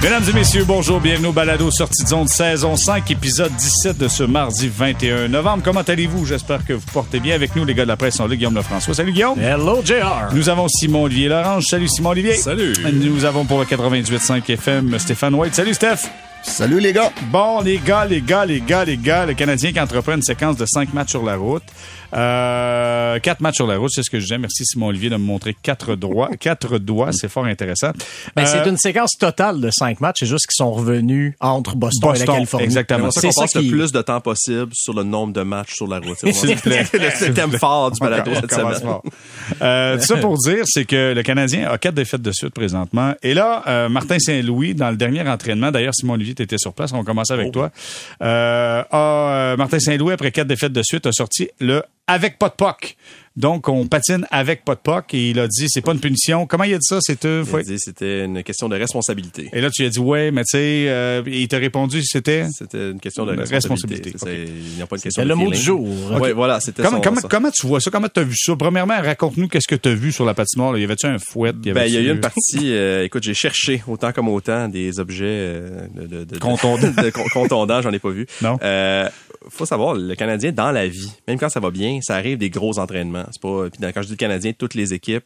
Mesdames et messieurs, bonjour, bienvenue au Balado Sortie de zone saison 5, épisode 17 de ce mardi 21 novembre. Comment allez-vous? J'espère que vous portez bien. Avec nous, les gars de la presse sont là, Guillaume Lefrançois. Salut Guillaume. Hello, JR. Nous avons Simon-Olivier Lorange. Salut Simon-Olivier. Salut. Nous avons pour le 98.5 FM Stéphane White. Salut Steph. Salut les gars. Bon, les gars, les gars, les gars, les gars, le Canadien qui entreprend une séquence de cinq matchs sur la route. Euh, quatre matchs sur la route, c'est ce que je disais. Merci Simon-Olivier de me montrer quatre doigts. quatre doigts, c'est fort intéressant. Ben, Euh, C'est une séquence totale de cinq matchs. C'est juste qu'ils sont revenus entre Boston, et la Californie. exactement. C'est ça passe qui- le plus de temps possible sur le nombre de matchs sur la route. C'est le thème fort du balado On cette semaine. fort. Euh, tout ça pour dire, c'est que le Canadien a quatre défaites de suite présentement. Et là, euh, Martin Saint-Louis, dans le dernier entraînement, d'ailleurs, Simon Olivier, tu étais sur place, on va commencer avec toi. Euh, a, euh, Martin Saint-Louis, après quatre défaites de suite, a sorti le avec pas de puck. Donc, on patine avec pas de puck et il a dit, c'est pas une punition. Comment il a dit ça? C'est euh, Il a dit c'était une question de responsabilité. Et là, tu lui as dit, ouais, mais tu sais, euh, il t'a répondu, c'était? C'était une question de responsabilité. responsabilité. C'est- Il n'y a pas une question de le mot du jour. Oui, voilà, c'était Comment, son- comment, son- comment tu vois ça? Comment tu as vu ça? Premièrement, raconte-nous qu'est-ce que tu as vu sur la patinoire. là. Y avait-tu un fouet? Y Ben, il y a eu une partie, euh, écoute, j'ai cherché autant comme autant des objets euh, de, de, de, Contondants. de contondants, j'en ai pas vu. Non. Faut savoir, le Canadien, dans la vie, même quand ça va bien, ça arrive des gros entraînements. C'est pas, puis quand je dis le Canadien, toutes les équipes,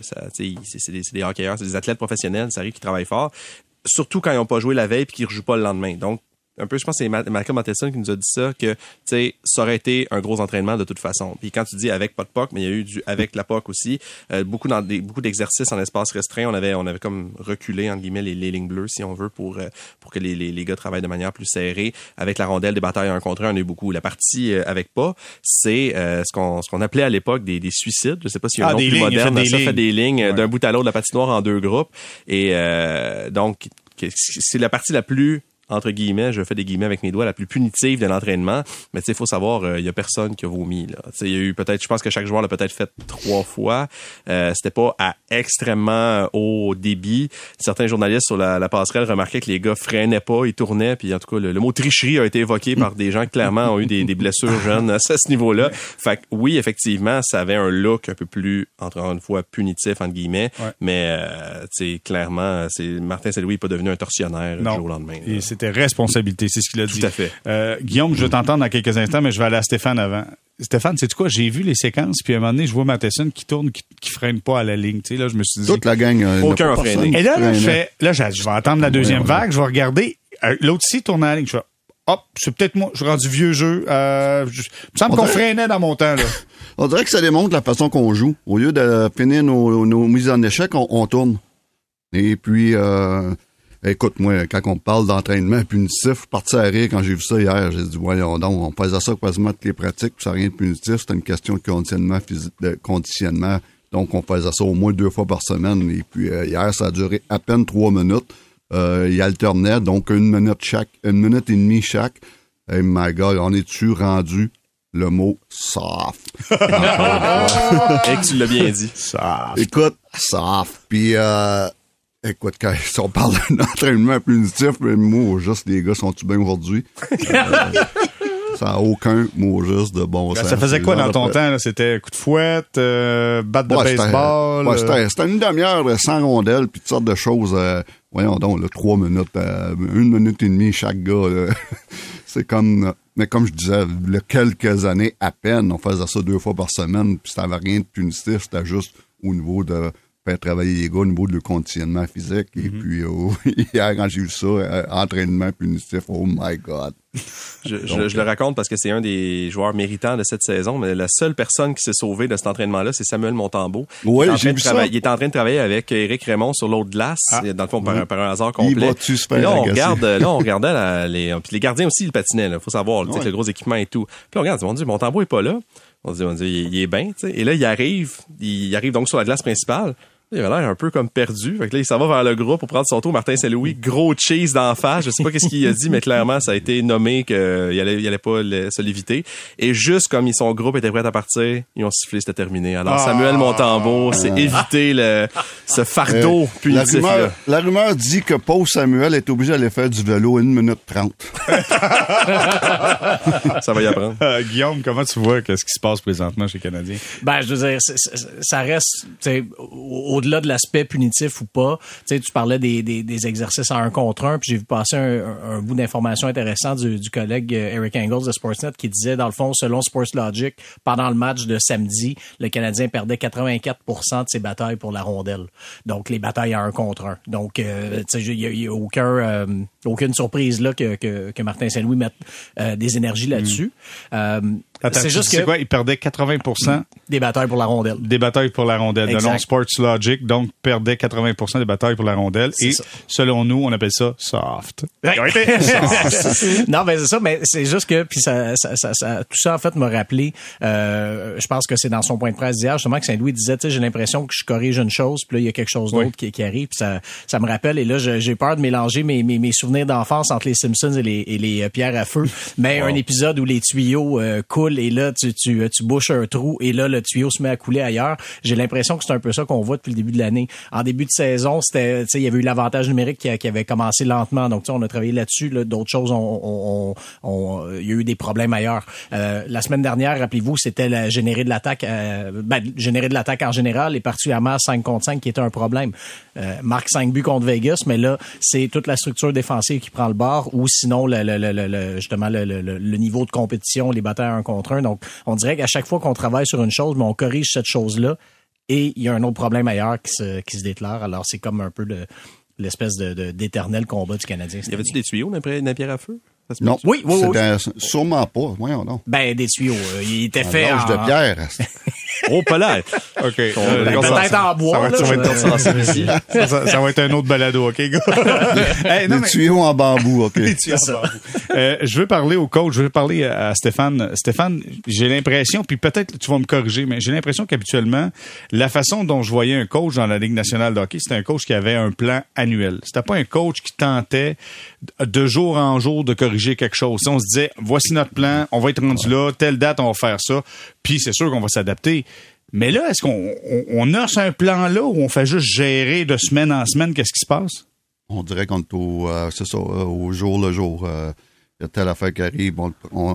c'est des, des hockeyeurs, c'est des athlètes professionnels, ça arrive qu'ils travaillent fort. Surtout quand ils n'ont pas joué la veille puis qu'ils ne rejouent pas le lendemain. Donc, un peu, je pense que c'est Ma- Malcolm Matheson qui nous a dit ça, que, tu sais, ça aurait été un gros entraînement de toute façon. Puis quand tu dis avec pas de POC, mais il y a eu du avec la POC aussi, euh, beaucoup dans des, beaucoup d'exercices en espace restreint. On avait, on avait comme reculé, entre guillemets, les, les lignes bleues, si on veut, pour, euh, pour que les, les, les gars travaillent de manière plus serrée. Avec la rondelle, des batailles un contre un, on a eu beaucoup. La partie euh, avec pas, c'est ce qu'on ce qu'on appelait à l'époque des, des suicides. Je sais pas s'il y a un Ah, nom des plus lignes, moderne. fait des ça fait des lignes Ouais. d'un bout à l'autre de la patinoire en deux groupes. Et euh, donc, c'est la partie la plus entre guillemets, je fais des guillemets avec mes doigts, la plus punitive de l'entraînement. Mais tu sais, il faut savoir, euh, il y a personne qui a vomi. Il y a eu peut-être, je pense que chaque joueur l'a peut-être fait trois fois. Euh, C'était pas à extrêmement haut débit. Certains journalistes sur la, la passerelle remarquaient que les gars freinaient pas, ils tournaient. Puis en tout cas, le, le mot tricherie a été évoqué par des gens qui clairement ont eu des, des blessures jeunes à ce niveau-là. Fait que oui, effectivement, ça avait un look un peu plus, encore une fois, punitif entre guillemets. Ouais. Mais euh, tu sais, clairement, c'est Martin Saint-Louis n'est pas devenu un tortionnaire du jour au lendemain. Et c'était responsabilité, c'est ce qu'il a dit. Tout à fait. Euh, Guillaume, je vais t'entendre dans quelques instants, mais je vais aller à Stéphane avant. Stéphane, c'est quoi? J'ai vu les séquences, puis à un moment donné, je vois Matheson qui tourne, qui, qui freine pas à la ligne. Tu sais, là, je me suis dit. Toute la gang. euh, Aucun a freiné. Et là, là, je fais, là, je je vais attendre la deuxième Ouais, ouais. vague, je vais regarder. Euh, L'autre ici tourne à la ligne. Je fais, hop, c'est peut-être moi. Je suis rendu vieux jeu. Euh, je- il me semble On qu'on freinait dans mon temps, là. On dirait que ça démontre la façon qu'on joue. Au lieu de finir nos, nos mises en échec, on, on tourne. Et puis, euh, écoute, moi, quand on parle d'entraînement punitif, je suis parti à rire quand j'ai vu ça hier. J'ai dit, voyons donc, on faisait ça quasiment toutes les pratiques, puis ça n'a rien de punitif. C'était une question de conditionnement physique, de conditionnement. Donc, on faisait ça au moins deux fois par semaine. Et puis, euh, hier, ça a duré à peine trois minutes. Euh, il alternait, donc une minute chaque, une minute et demie chaque. Hey, my God, on est-tu rendu le mot soft? Et que tu l'as bien dit. Ça. Écoute, soft. Puis, euh, écoute, quand si on parle d'un entraînement punitif, mais mot juste, les gars, sont-tu bien aujourd'hui? Euh, ça n'a aucun mot juste de bon sens. ça faisait quoi dans ton de- temps? là? C'était coup de fouette, euh, batte de Ouais, baseball? ouais, euh, c'était une demi-heure sans rondelle, puis toutes sortes de choses. euh, voyons donc, là, trois minutes, euh, une minute et demie chaque gars. C'est comme, mais comme je disais, il y a quelques années à peine, on faisait ça deux fois par semaine, puis ça n'avait rien de punitif, c'était juste au niveau de faire travailler les gars, au niveau de le conditionnement physique. Et Mm-hmm. puis, euh, hier, quand j'ai vu ça, euh, entraînement punitif, oh my God. Je, je- je le raconte parce que c'est un des joueurs méritants de cette saison, mais la seule personne qui s'est sauvée de cet entraînement-là, c'est Samuel Montambeau. Oui, il, j'ai train de vu ça. travailler- il est en train de travailler avec Eric Raymond sur l'autre glace, Ah. dans le fond, par, un- par un hasard Il complet. va-tu se faire là, on regarde, là, on regardait la- les, puis les gardiens aussi, ils patinaient, là, faut savoir, Ouais. le gros équipement et tout. Puis on regarde, mon Dieu, Montembeau est pas là. On se dit, on se dit, il, il est bien, tu sais. Et là, il arrive, il arrive donc sur la glace principale. Il avait l'air un peu comme perdu. Fait que là, il s'en va vers le groupe pour prendre son tour. Martin Saint-Louis, gros cheese d'en face. Je sais pas qu'est-ce qu'il a dit, mais clairement, ça a été nommé qu'il allait, il allait pas le- se l'éviter. Et juste comme son groupe était prêt à partir, ils ont sifflé, c'était terminé. Alors, Ah. Samuel Montembeau s'est évité le, ce fardeau Euh, la, punitif rumeur, la rumeur dit que Paul Samuel est obligé d'aller faire du vélo une minute trente. Ça va y apprendre. Euh, Guillaume, comment tu vois qu'est-ce qui se passe présentement chez les Canadiens? Ben, je veux dire, c'est- c'est- ça reste, tu sais, au, au-delà de l'aspect punitif ou pas, tu sais, tu parlais des, des, des exercices en un contre un, puis j'ai vu passer un, un, bout d'information intéressant du, du collègue euh, Eric Engels de Sportsnet qui disait, dans le fond, selon Sports Logic, pendant le match de samedi, le Canadien perdait 84 de ses batailles pour la rondelle. Donc, les batailles à un contre un. Donc, euh, tu sais, il y, a aucun, euh, aucune surprise là que, que, que Martin Saint-Louis mette des énergies là-dessus. Mm. C'est juste que quoi, il perdait 80 des batailles pour la rondelle. Des batailles pour la rondelle. De non Sports Logic, donc perdait 80 des batailles pour la rondelle. Et selon nous, on appelle ça soft. non, mais c'est ça, mais c'est juste que puis ça, ça, ça, tout ça en fait m'a rappelé. Euh, je pense que c'est dans son point de presse d'hier justement que Saint-Louis disait, tu sais, j'ai l'impression que je corrige une chose, puis là il y a quelque chose d'autre qui, qui, arrive, puis ça, ça me rappelle. Et là, j'ai peur de mélanger mes, mes, mes souvenirs d'enfance entre les Simpsons et les, et les euh, pierres à feu. Mais un épisode où les tuyaux euh, coulent et là tu, tu, tu bouches un trou et là le tuyau se met à couler ailleurs. J'ai l'impression que c'est un peu ça qu'on voit depuis le début de l'année. En début de saison, c'était, il y avait eu l'avantage numérique qui, qui, avait commencé lentement. Donc, on a travaillé là-dessus. D'autres choses, on, on, il y a eu des problèmes ailleurs. Euh, la semaine dernière, rappelez-vous, c'était générer de l'attaque, euh, ben, générer de l'attaque en général et particulièrement 5 contre 5 qui était un problème. Euh, marque 5 buts contre Vegas, mais là, c'est toute la structure défensive qui prend le bord ou sinon, le, justement, le, niveau de compétition, les un contre un. Donc, on dirait qu'à chaque fois qu'on travaille sur une chose, mais on corrige cette chose-là et il y a un autre problème ailleurs qui se, qui se déclare. Alors, c'est comme un peu l'espèce de, d'éternel combat du Canadien. Y avait-tu des tuyaux la pierre à feu? Non. Oui, oui, oui. Sûrement pas. Voyons non. Ben, des tuyaux. Euh, il était fait en... de pierre. oh, pas là. OK. Ben, peut-être en bois. Ça va, être, ça, va être un autre balado, OK, gars? hey, non, des tuyaux en bambou, OK. Des tuyaux en bambou. Euh, je veux parler au coach, je veux parler à Stéphane. Stéphane, j'ai l'impression, puis peut-être tu vas me corriger, mais j'ai l'impression qu'habituellement, la façon dont je voyais un coach dans la Ligue nationale de hockey, c'était un coach qui avait un plan annuel. C'était pas un coach qui tentait de jour en jour de corriger quelque chose. On se disait, voici notre plan, on va être rendu là, telle date, on va faire ça, puis c'est sûr qu'on va s'adapter. Mais là, est-ce qu'on on, a un plan-là ou on fait juste gérer de semaine en semaine qu'est-ce qui se passe? On dirait qu'on est au, euh, euh, au jour le jour. Euh, il y a telle affaire qui arrive, on,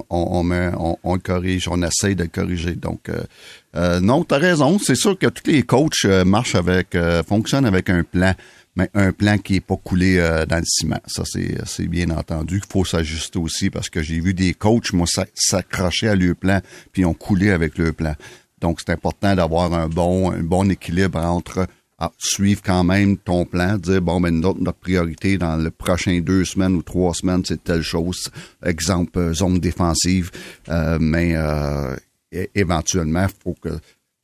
on, le corrige, on essaye de le corriger. Donc, non, tu as raison. C'est sûr que tous les coachs marchent avec, fonctionnent avec un plan mais un plan qui est pas coulé euh, dans le ciment. Ça, c'est, bien entendu qu'il faut s'ajuster aussi parce que j'ai vu des coachs, moi, s'accrocher à leur plan puis ont coulé avec leur plan. Donc, c'est important d'avoir un bon, un bon équilibre entre ah, suivre quand même ton plan, dire bon ben notre, notre priorité dans le prochain deux semaines ou trois semaines c'est telle chose, exemple euh, zone défensive, euh, mais éventuellement faut que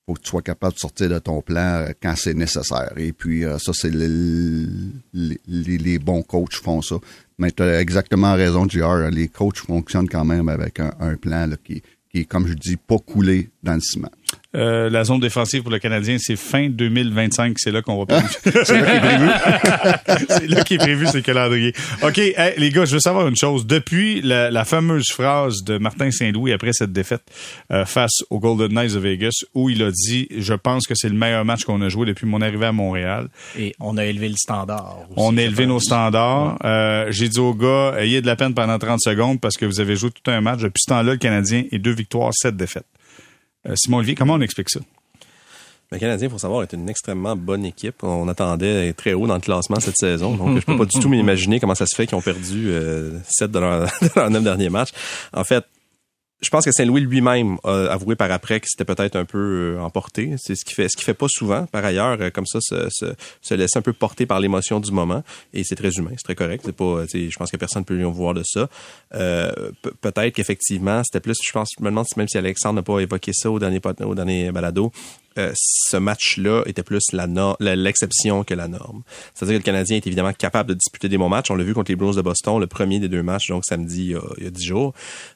faut que tu sois capable de sortir de ton plan euh, quand c'est nécessaire. Et puis, euh, ça, c'est les, bons coachs font ça. Mais tu as exactement raison, JR. Les coachs fonctionnent quand même avec un, plan qui, qui est, comme je dis, pas coulé dans le ciment. Euh, la zone défensive pour le Canadien, c'est fin 2025. C'est là qu'on va c'est là qui est prévu. c'est là qui est prévu, c'est le calendrier. OK, les gars, je veux savoir une chose. Depuis la, fameuse phrase de Martin Saint-Louis après cette défaite euh, face aux Golden Knights de Vegas, où il a dit « Je pense que c'est le meilleur match qu'on a joué depuis mon arrivée à Montréal. » Et on a élevé le standard. on a élevé nos standards. Euh, j'ai dit aux gars, ayez de la peine pendant 30 secondes parce que vous avez joué tout un match. Depuis ce temps-là, le Canadien est deux victoires, sept défaites. Euh, Simon Olivier, comment on explique ça? Le Canadien, il faut savoir, est une extrêmement bonne équipe. On attendait très haut dans le classement cette saison. Donc, je peux pas du tout m'imaginer comment ça se fait qu'ils ont perdu euh, 7 de leurs leur 9 derniers matchs. En fait, je pense que Saint-Louis lui-même a avoué par après que c'était peut-être un peu euh, emporté. C'est ce qu'il fait, ce qu'il fait pas souvent. Par ailleurs, euh, comme ça, se, se, se laisser un peu porter par l'émotion du moment. Et c'est très humain, c'est très correct. C'est pas, je pense que personne ne peut lui en voir de ça. Euh, peut-être qu'effectivement, c'était plus. Je pense, je me demande même si Alexandre n'a pas évoqué ça au dernier au dernier balado. Euh, ce match-là était plus l'exception que la norme. C'est-à-dire que le Canadien est évidemment capable de disputer des bons matchs. On l'a vu contre les Blues de Boston, le premier des deux matchs, donc samedi il y a dix jours.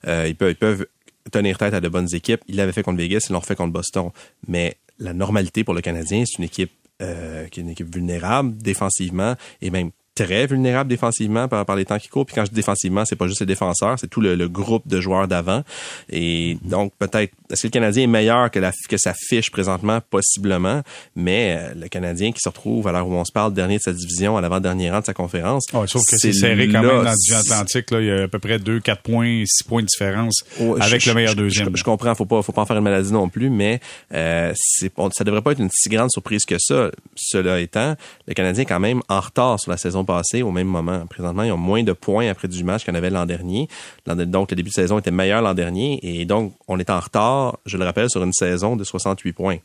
Euh, ils, peuvent, ils peuvent tenir tête à de bonnes équipes. Ils l'avaient fait contre Vegas, ils l'ont fait contre Boston. Mais la normalité pour le Canadien, c'est une équipe euh, qui est une équipe vulnérable défensivement et même très vulnérable défensivement par, par les temps qui courent. Puis quand je dis défensivement, c'est pas juste les défenseurs, c'est tout le, le, groupe de joueurs d'avant. Et donc peut-être est-ce que le Canadien est meilleur que la que sa fiche présentement? Possiblement, mais euh, le Canadien qui se retrouve à l'heure où on se parle dernier de sa division à l'avant-dernier rang de sa conférence. Oh, sauf que c'est serré quand même dans le Atlantique là, il y a à peu près 2 4 points, 6 points de différence avec je, le meilleur je, deuxième. Je, je, comprends, faut pas faut pas en faire une maladie non plus, mais euh, c'est ça devrait pas être une si grande surprise que ça. Cela étant, le Canadien est quand même en retard sur la saison passée au même moment. Présentement, ils ont moins de points après du match qu'on avait l'an dernier. Donc, le début de saison était meilleur l'an dernier. Et donc, on est en retard, je le rappelle, sur une saison de 68 points.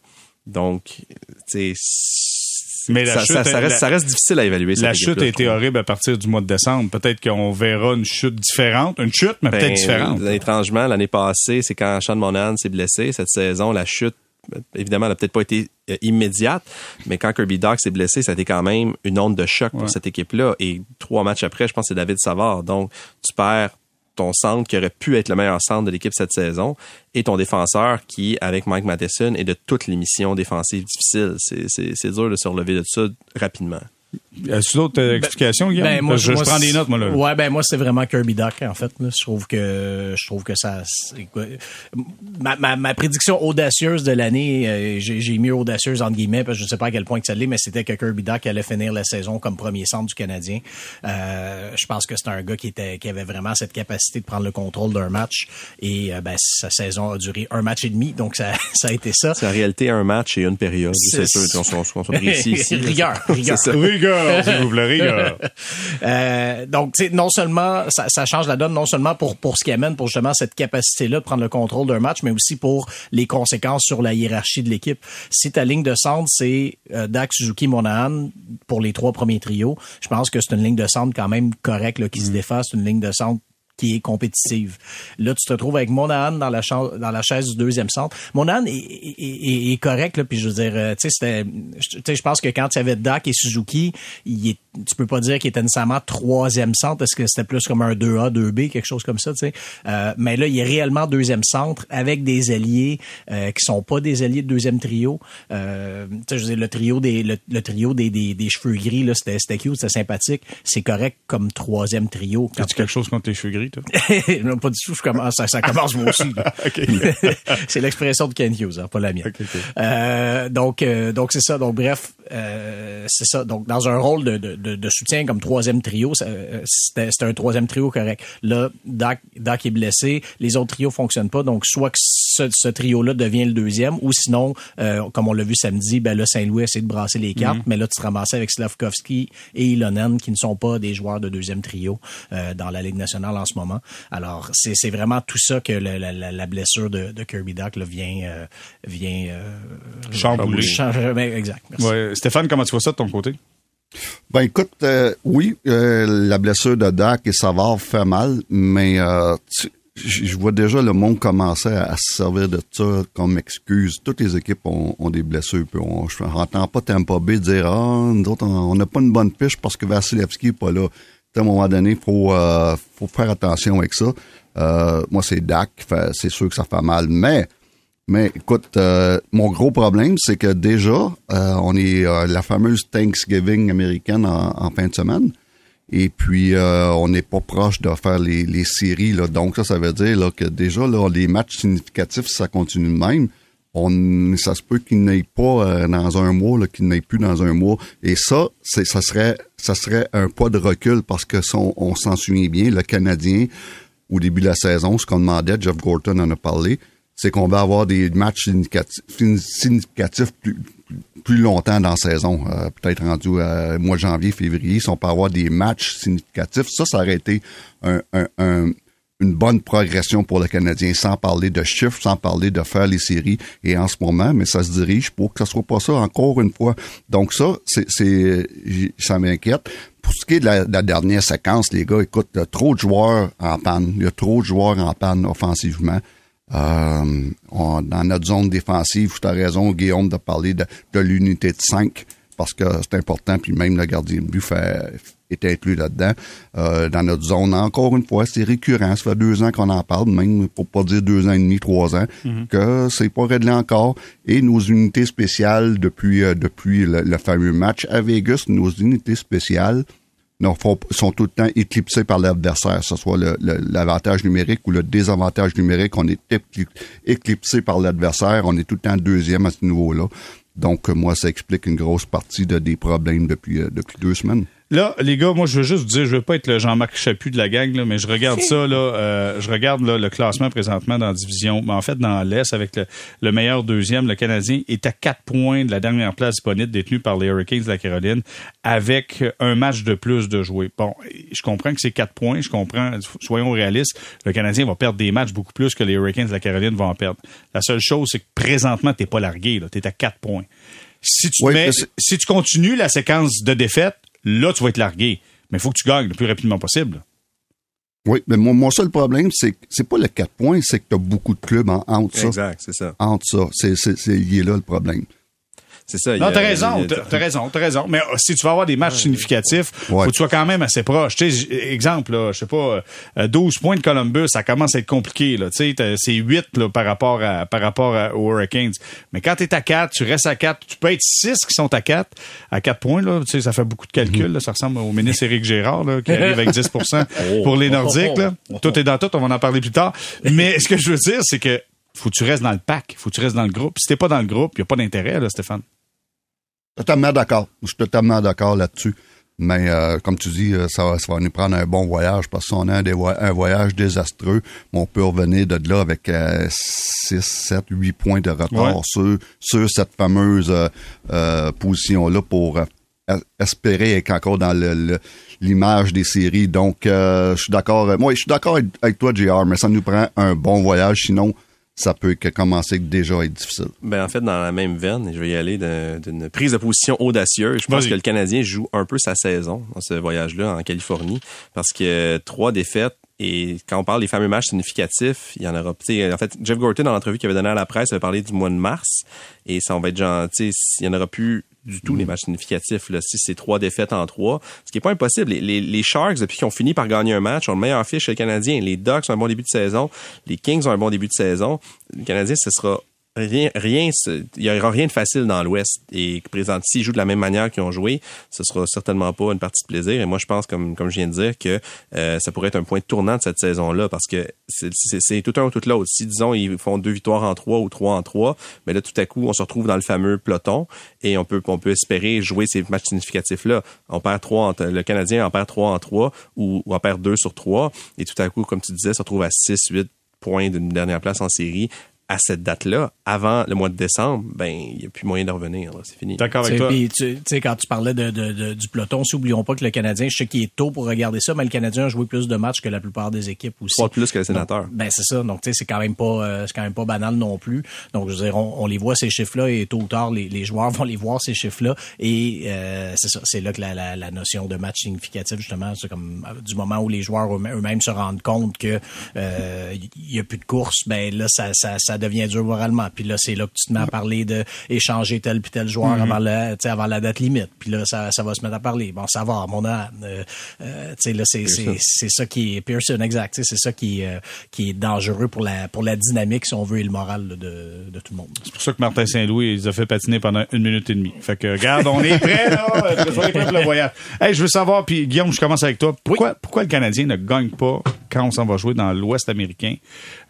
Donc, tu mais la ça, chute, ça, ça, reste, la, ça, reste, difficile à évaluer. La chute a été horrible à partir du mois de décembre. Peut-être qu'on verra une chute différente. Une chute, mais ben, peut-être différente. Étrangement, l'année passée, c'est quand Sean Monahan s'est blessé. Cette saison, la chute évidemment, elle n'a peut-être pas été immédiate, mais quand Kirby Doc s'est blessé, ça a été quand même une onde de choc pour Ouais. cette équipe-là. Et trois matchs après, je pense que c'est David Savard. Donc, tu perds ton centre qui aurait pu être le meilleur centre de l'équipe cette saison et ton défenseur qui, avec Mike Matheson, est de toutes les missions défensives difficiles. C'est dur de se relever de ça rapidement. As-tu d'autres euh, explications, Guillaume? Ben, moi, je, moi, je prends des notes, moi, là. Ouais, ben, moi, c'est vraiment Kirby Duck, en fait. Là. Je trouve que, je trouve que ça, ma, ma, ma, prédiction audacieuse de l'année, euh, j'ai mis audacieuse entre guillemets, parce que je sais pas à quel point que ça l'est, mais c'était que Kirby Duck allait finir la saison comme premier centre du Canadien. Euh, je pense que c'est un gars qui était, qui avait vraiment cette capacité de prendre le contrôle d'un match. Et, euh, ben, sa saison a duré un match et demi, donc ça, ça a été ça. C'est en réalité un match et une période. C'est sûr ici. rigueur, rigueur. Rigueur, vous euh, donc, non seulement, ça, ça, change la donne, non seulement pour, pour ce qui amène pour justement cette capacité-là de prendre le contrôle d'un match, mais aussi pour les conséquences sur la hiérarchie de l'équipe. Si ta ligne de centre, c'est euh, Dak, Suzuki, Monahan pour les trois premiers trios, je pense que c'est une ligne de centre quand même correcte qui Mm. se. C'est une ligne de centre qui est compétitive. Là, tu te retrouves avec Monahan dans la, dans la chaise du deuxième centre. Monahan est, est, correct, là, puis je veux dire, euh, tu sais, je pense que quand il y avait Dak et Suzuki, il est, tu peux pas dire qu'il était nécessairement troisième centre, parce que c'était plus comme un 2A, 2B, quelque chose comme ça, tu sais? Euh, mais là, il est réellement deuxième centre avec des alliés euh, qui sont pas des alliés de deuxième trio. Euh, tu sais, je veux dire, le trio des, le, le trio des, des, des, cheveux gris, là, c'était, c'était cute, c'était sympathique. C'est correct comme troisième trio. As-tu quelque chose contre les cheveux gris, toi? non, pas du tout. Je commence, ça, ça commence moi aussi. c'est l'expression de Ken Hughes, hein, pas la mienne. Okay, okay. Euh, donc, euh, donc c'est ça. Donc, bref, euh, c'est ça. Donc, dans un rôle de, de, de, de soutien comme troisième trio, c'était un troisième trio correct. Là, Doc, Doc est blessé, les autres trios fonctionnent pas. Donc, soit que ce, ce trio-là devient le deuxième, ou sinon, euh, comme on l'a vu samedi, ben là, Saint-Louis essaie de brasser les cartes, mm -hmm. mais là, tu te ramassais avec Slavkovski et Ilonen, qui ne sont pas des joueurs de deuxième trio euh, dans la Ligue nationale en ce moment. Alors, c'est vraiment tout ça que la, la, la blessure de, de, Kirby Doc là, vient, euh, vient euh, chambouler. Ben, exact. Ouais. Stéphane, comment tu vois ça de ton côté? Ben écoute, euh, oui, euh, la blessure de Dak et Savard fait mal, mais euh, je vois déjà le monde commencer à, se servir de ça comme excuse. Toutes les équipes ont, des blessures. Puis on, je n'entends pas Tampa Bay dire Ah, nous autres, on n'a pas une bonne fiche parce que Vasilevski n'est pas là. À un moment donné, il faut, faut faire attention avec ça. Moi, c'est Dak, c'est sûr que ça fait mal. Mais, mais écoute, euh, mon gros problème, c'est que déjà, euh, on est euh, la fameuse Thanksgiving américaine en, fin de semaine. Et puis, euh, on n'est pas proche de faire les, les séries. Là. Donc, ça, ça veut dire là, que déjà, là, les matchs significatifs, si ça continue de même, on, ça se peut qu'il n'aille pas euh, dans un mois, qu'il n'aille plus dans un mois. Et ça, c'est, ça serait, ça serait un pas de recul parce que on, on s'en souvient bien, le Canadien, au début de la saison, ce qu'on demandait, Jeff Gorton en a parlé, c'est qu'on va avoir des matchs significatifs, plus, plus longtemps dans la saison, euh, peut-être rendu euh, mois de janvier, février, si on peut avoir des matchs significatifs, ça, ça aurait été un, un, un une bonne progression pour le Canadien, sans parler de chiffres, sans parler de faire les séries. Et en ce moment, mais ça se dirige pour que ça soit pas ça encore une fois. Donc ça, c'est, ça m'inquiète. Pour ce qui est de la, de la, dernière séquence, les gars, écoute, il y a trop de joueurs en panne. Il y a trop de joueurs en panne offensivement. Euh, on, dans notre zone défensive, tu as raison, Guillaume, de parler de, de l'unité de 5 parce que c'est important, puis même le gardien de but fait, est inclus là-dedans. Euh, dans notre zone, encore une fois, c'est récurrent. Ça fait deux ans qu'on en parle, même pour pas dire deux ans et demi, trois ans, mm -hmm. que c'est pas réglé encore. Et nos unités spéciales, depuis euh, depuis le, le, fameux match à Vegas, nos unités spéciales sont tout le temps éclipsés par l'adversaire, que ce soit l'avantage numérique ou le désavantage numérique. On est écli- éclipsé par l'adversaire. On est tout le temps deuxième à ce niveau-là. Donc, euh, moi, ça explique une grosse partie de, des problèmes depuis, euh, depuis deux semaines. Là, les gars, moi, je veux juste vous dire, je veux pas être le Jean-Marc Chaput de la gang, là, mais je regarde ça, là, euh, je regarde là, le classement présentement dans la division, mais en fait, dans l'Est, avec le, le meilleur deuxième, le Canadien est à quatre points de la dernière place disponible détenue par les Hurricanes de la Caroline, avec un match de plus de jouer. Bon, je comprends que c'est quatre points, je comprends, soyons réalistes, le Canadien va perdre des matchs beaucoup plus que les Hurricanes de la Caroline vont en perdre. La seule chose, c'est que présentement, t'es pas largué, là, t'es à quatre points. Si tu, Oui, mets- si tu continues la séquence de défaites, là, tu vas être largué. Mais il faut que tu gagnes le plus rapidement possible. Oui, mais mon, mon seul problème, c'est que c'est pas le quatre points, c'est que tu as beaucoup de clubs en, entre ça. Exact, c'est ça. Entre ça. C'est, c'est, c'est lié là le problème. C'est ça. Non, t'as raison, t'as raison, t'as raison. Mais euh, si tu vas avoir des matchs significatifs, Ouais. faut que tu sois quand même assez proche. Tu sais, exemple, là, je sais pas, euh, 12 points de Columbus, ça commence à être compliqué. Là, tu sais, c'est 8 là, par rapport à par rapport à- aux Hurricanes. Mais quand t'es à 4, tu restes à 4, tu peux être 6 qui sont à 4, à 4 points. Là, tu sais, ça fait beaucoup de calculs. là. ça ressemble au ministre Éric Gérard là, qui arrive avec 10% pour les Nordiques. Là. Tout est dans tout, on va en parler plus tard. Mais ce que je veux dire, c'est que faut que tu restes dans le pack, faut que tu restes dans le groupe. Si t'es pas dans le groupe, il y a pas d'intérêt, là, Stéphane. Totalement d'accord. Je suis totalement d'accord là-dessus. Mais euh, comme tu dis, euh, ça va, ça va nous prendre un bon voyage parce qu'on a un, des un voyage désastreux. Mais on peut revenir de là avec euh, 6, 7, 8 points de retard Ouais. sur, sur cette fameuse euh, position-là pour es- espérer être encore dans le- le- l'image des séries. Donc, je suis d'accord. Moi, je suis d'accord avec, avec toi, JR, mais ça nous prend un bon voyage. Sinon, ça peut que commencer déjà à être difficile. Ben, en fait, dans la même veine, je vais y aller d'un- d'une prise de position audacieuse. Je pense que le Canadien joue un peu sa saison dans ce voyage-là en Californie parce que trois défaites et quand on parle des fameux matchs significatifs, il y en aura. tu sais, En fait, Jeff Gorton, dans l'entrevue qu'il avait donnée à la presse, avait parlé du mois de mars et ça on va être gentil. Il y en aura plus du tout les matchs significatifs. Là, si c'est trois défaites en trois, ce qui est pas impossible. Les, les, les Sharks, depuis qu'ils ont fini par gagner un match, ont le meilleur fiche chez le Canadien. Les Ducks ont un bon début de saison. Les Kings ont un bon début de saison. Le Canadien, ce sera rien, il y aura rien de facile dans l'Ouest. Et présent, s'ils jouent de la même manière qu'ils ont joué, ce sera certainement pas une partie de plaisir. Et moi, je pense, comme, comme je viens de dire, que euh, ça pourrait être un point tournant de cette saison-là parce que c'est- tout un ou tout l'autre. Si, disons, ils font deux victoires en trois ou trois en trois, mais là, tout à coup, on se retrouve dans le fameux peloton et on peut, on peut espérer jouer ces matchs significatifs-là. On perd trois, le Canadien en perd trois en trois ou, ou en perd deux sur trois et tout à coup, comme tu disais, se retrouve à six, huit points d'une dernière place en série à cette date-là, avant le mois de décembre, ben, il n'y a plus moyen de revenir. là. C'est fini. D'accord avec toi. puis tu sais, quand tu parlais de, de- de- du peloton, aussi, oublions pas que le Canadien, je sais qu'il est tôt pour regarder ça, mais le Canadien a joué plus de matchs que la plupart des équipes aussi. Trois de plus que le sénateur. Donc, ben c'est ça. Donc tu sais, c'est quand même pas, euh, c'est quand même pas banal non plus. Donc je veux dire, on, on les voit ces chiffres-là et tôt ou tard, les, les joueurs vont les voir ces chiffres-là et euh, c'est ça. C'est là que la, la, la notion de match significatif justement, c'est comme euh, du moment où les joueurs eux- eux-mêmes se rendent compte que euh, il y a plus de course, ben là ça, ça, ça devient dur moralement. Puis là c'est là que tu te mets à parler de échanger tel puis tel joueur avant la, avant la date limite. Puis là ça, ça va se mettre à parler. Bon, ça va, mon âne. Euh, euh, tu sais là c'est ça qui est Pearson exact. C'est ça qui euh, qui est dangereux pour la pour la dynamique si on veut et le moral là, de, de tout le monde. C'est pour ça que Martin Saint-Louis les a fait patiner pendant une minute et demie. Fait que, regarde, on est prêt, là. Pour le voyage. Hey, je veux savoir, puis Guillaume, je commence avec toi. Pourquoi, pourquoi le Canadien ne gagne pas quand on s'en va jouer dans l'Ouest américain?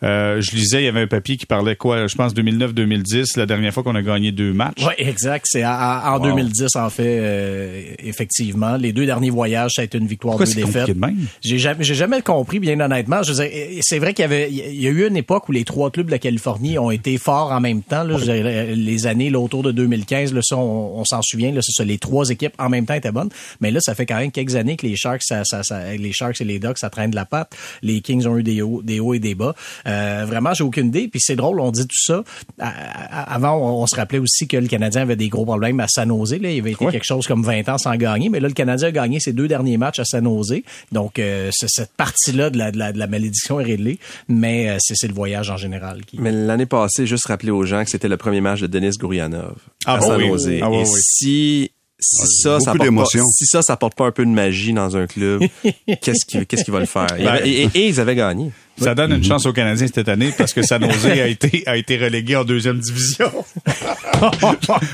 Je lisais, il y avait un papier qui parlait quoi, je pense 2009-2010, la dernière fois qu'on a gagné deux matchs. Oui, exact. C'est en, en- en Wow. 2010, en fait, euh, effectivement. Les deux derniers voyages, ça a été une victoire, Pourquoi deux défaites. compliqué de même? J'ai jamais, j'ai jamais compris, bien honnêtement. Je veux dire, et- c'est vrai qu'il y avait, il y a eu une époque où les trois clubs de la Californie ont été forts en même temps. Là, Je veux dire, les années là, autour de 2015, là, ça, on, on s'en souvient. Là, c'est ça, les trois équipes en même temps étaient bonnes. Mais là, ça fait quand même quelques années que les Sharks, ça, ça, ça- les Sharks et les Ducks, ça traîne de la patte. Les Kings ont eu des hauts, des hauts et des bas. Euh, vraiment, j'ai aucune idée. Puis c'est drôle, on dit tout ça. Avant, on, on se rappelait aussi que le Canadien avait des gros problèmes à San Jose. Là. Il avait été Ouais. quelque chose comme 20 ans sans gagner. Mais là, le Canadien a gagné ses deux derniers matchs à San Jose. Donc, euh, c'est- cette partie-là de la, de, la, de la malédiction est réglée. Mais euh, c'est le voyage en général qui... Mais l'année passée, juste rappeler aux gens que c'était le premier match de Denis Gourianov Ah, à bah San oui. Ah, oui, Et oui. si si ça, ça apporte pas, d'émotions. si ça, ça apporte pas un peu de magie dans un club, qu'est-ce qui, qu'est-ce qui va le faire? Ben- et, et- et ils avaient gagné. Ça donne une chance aux Canadiens cette année parce que San Jose a été, a été relégué en deuxième division.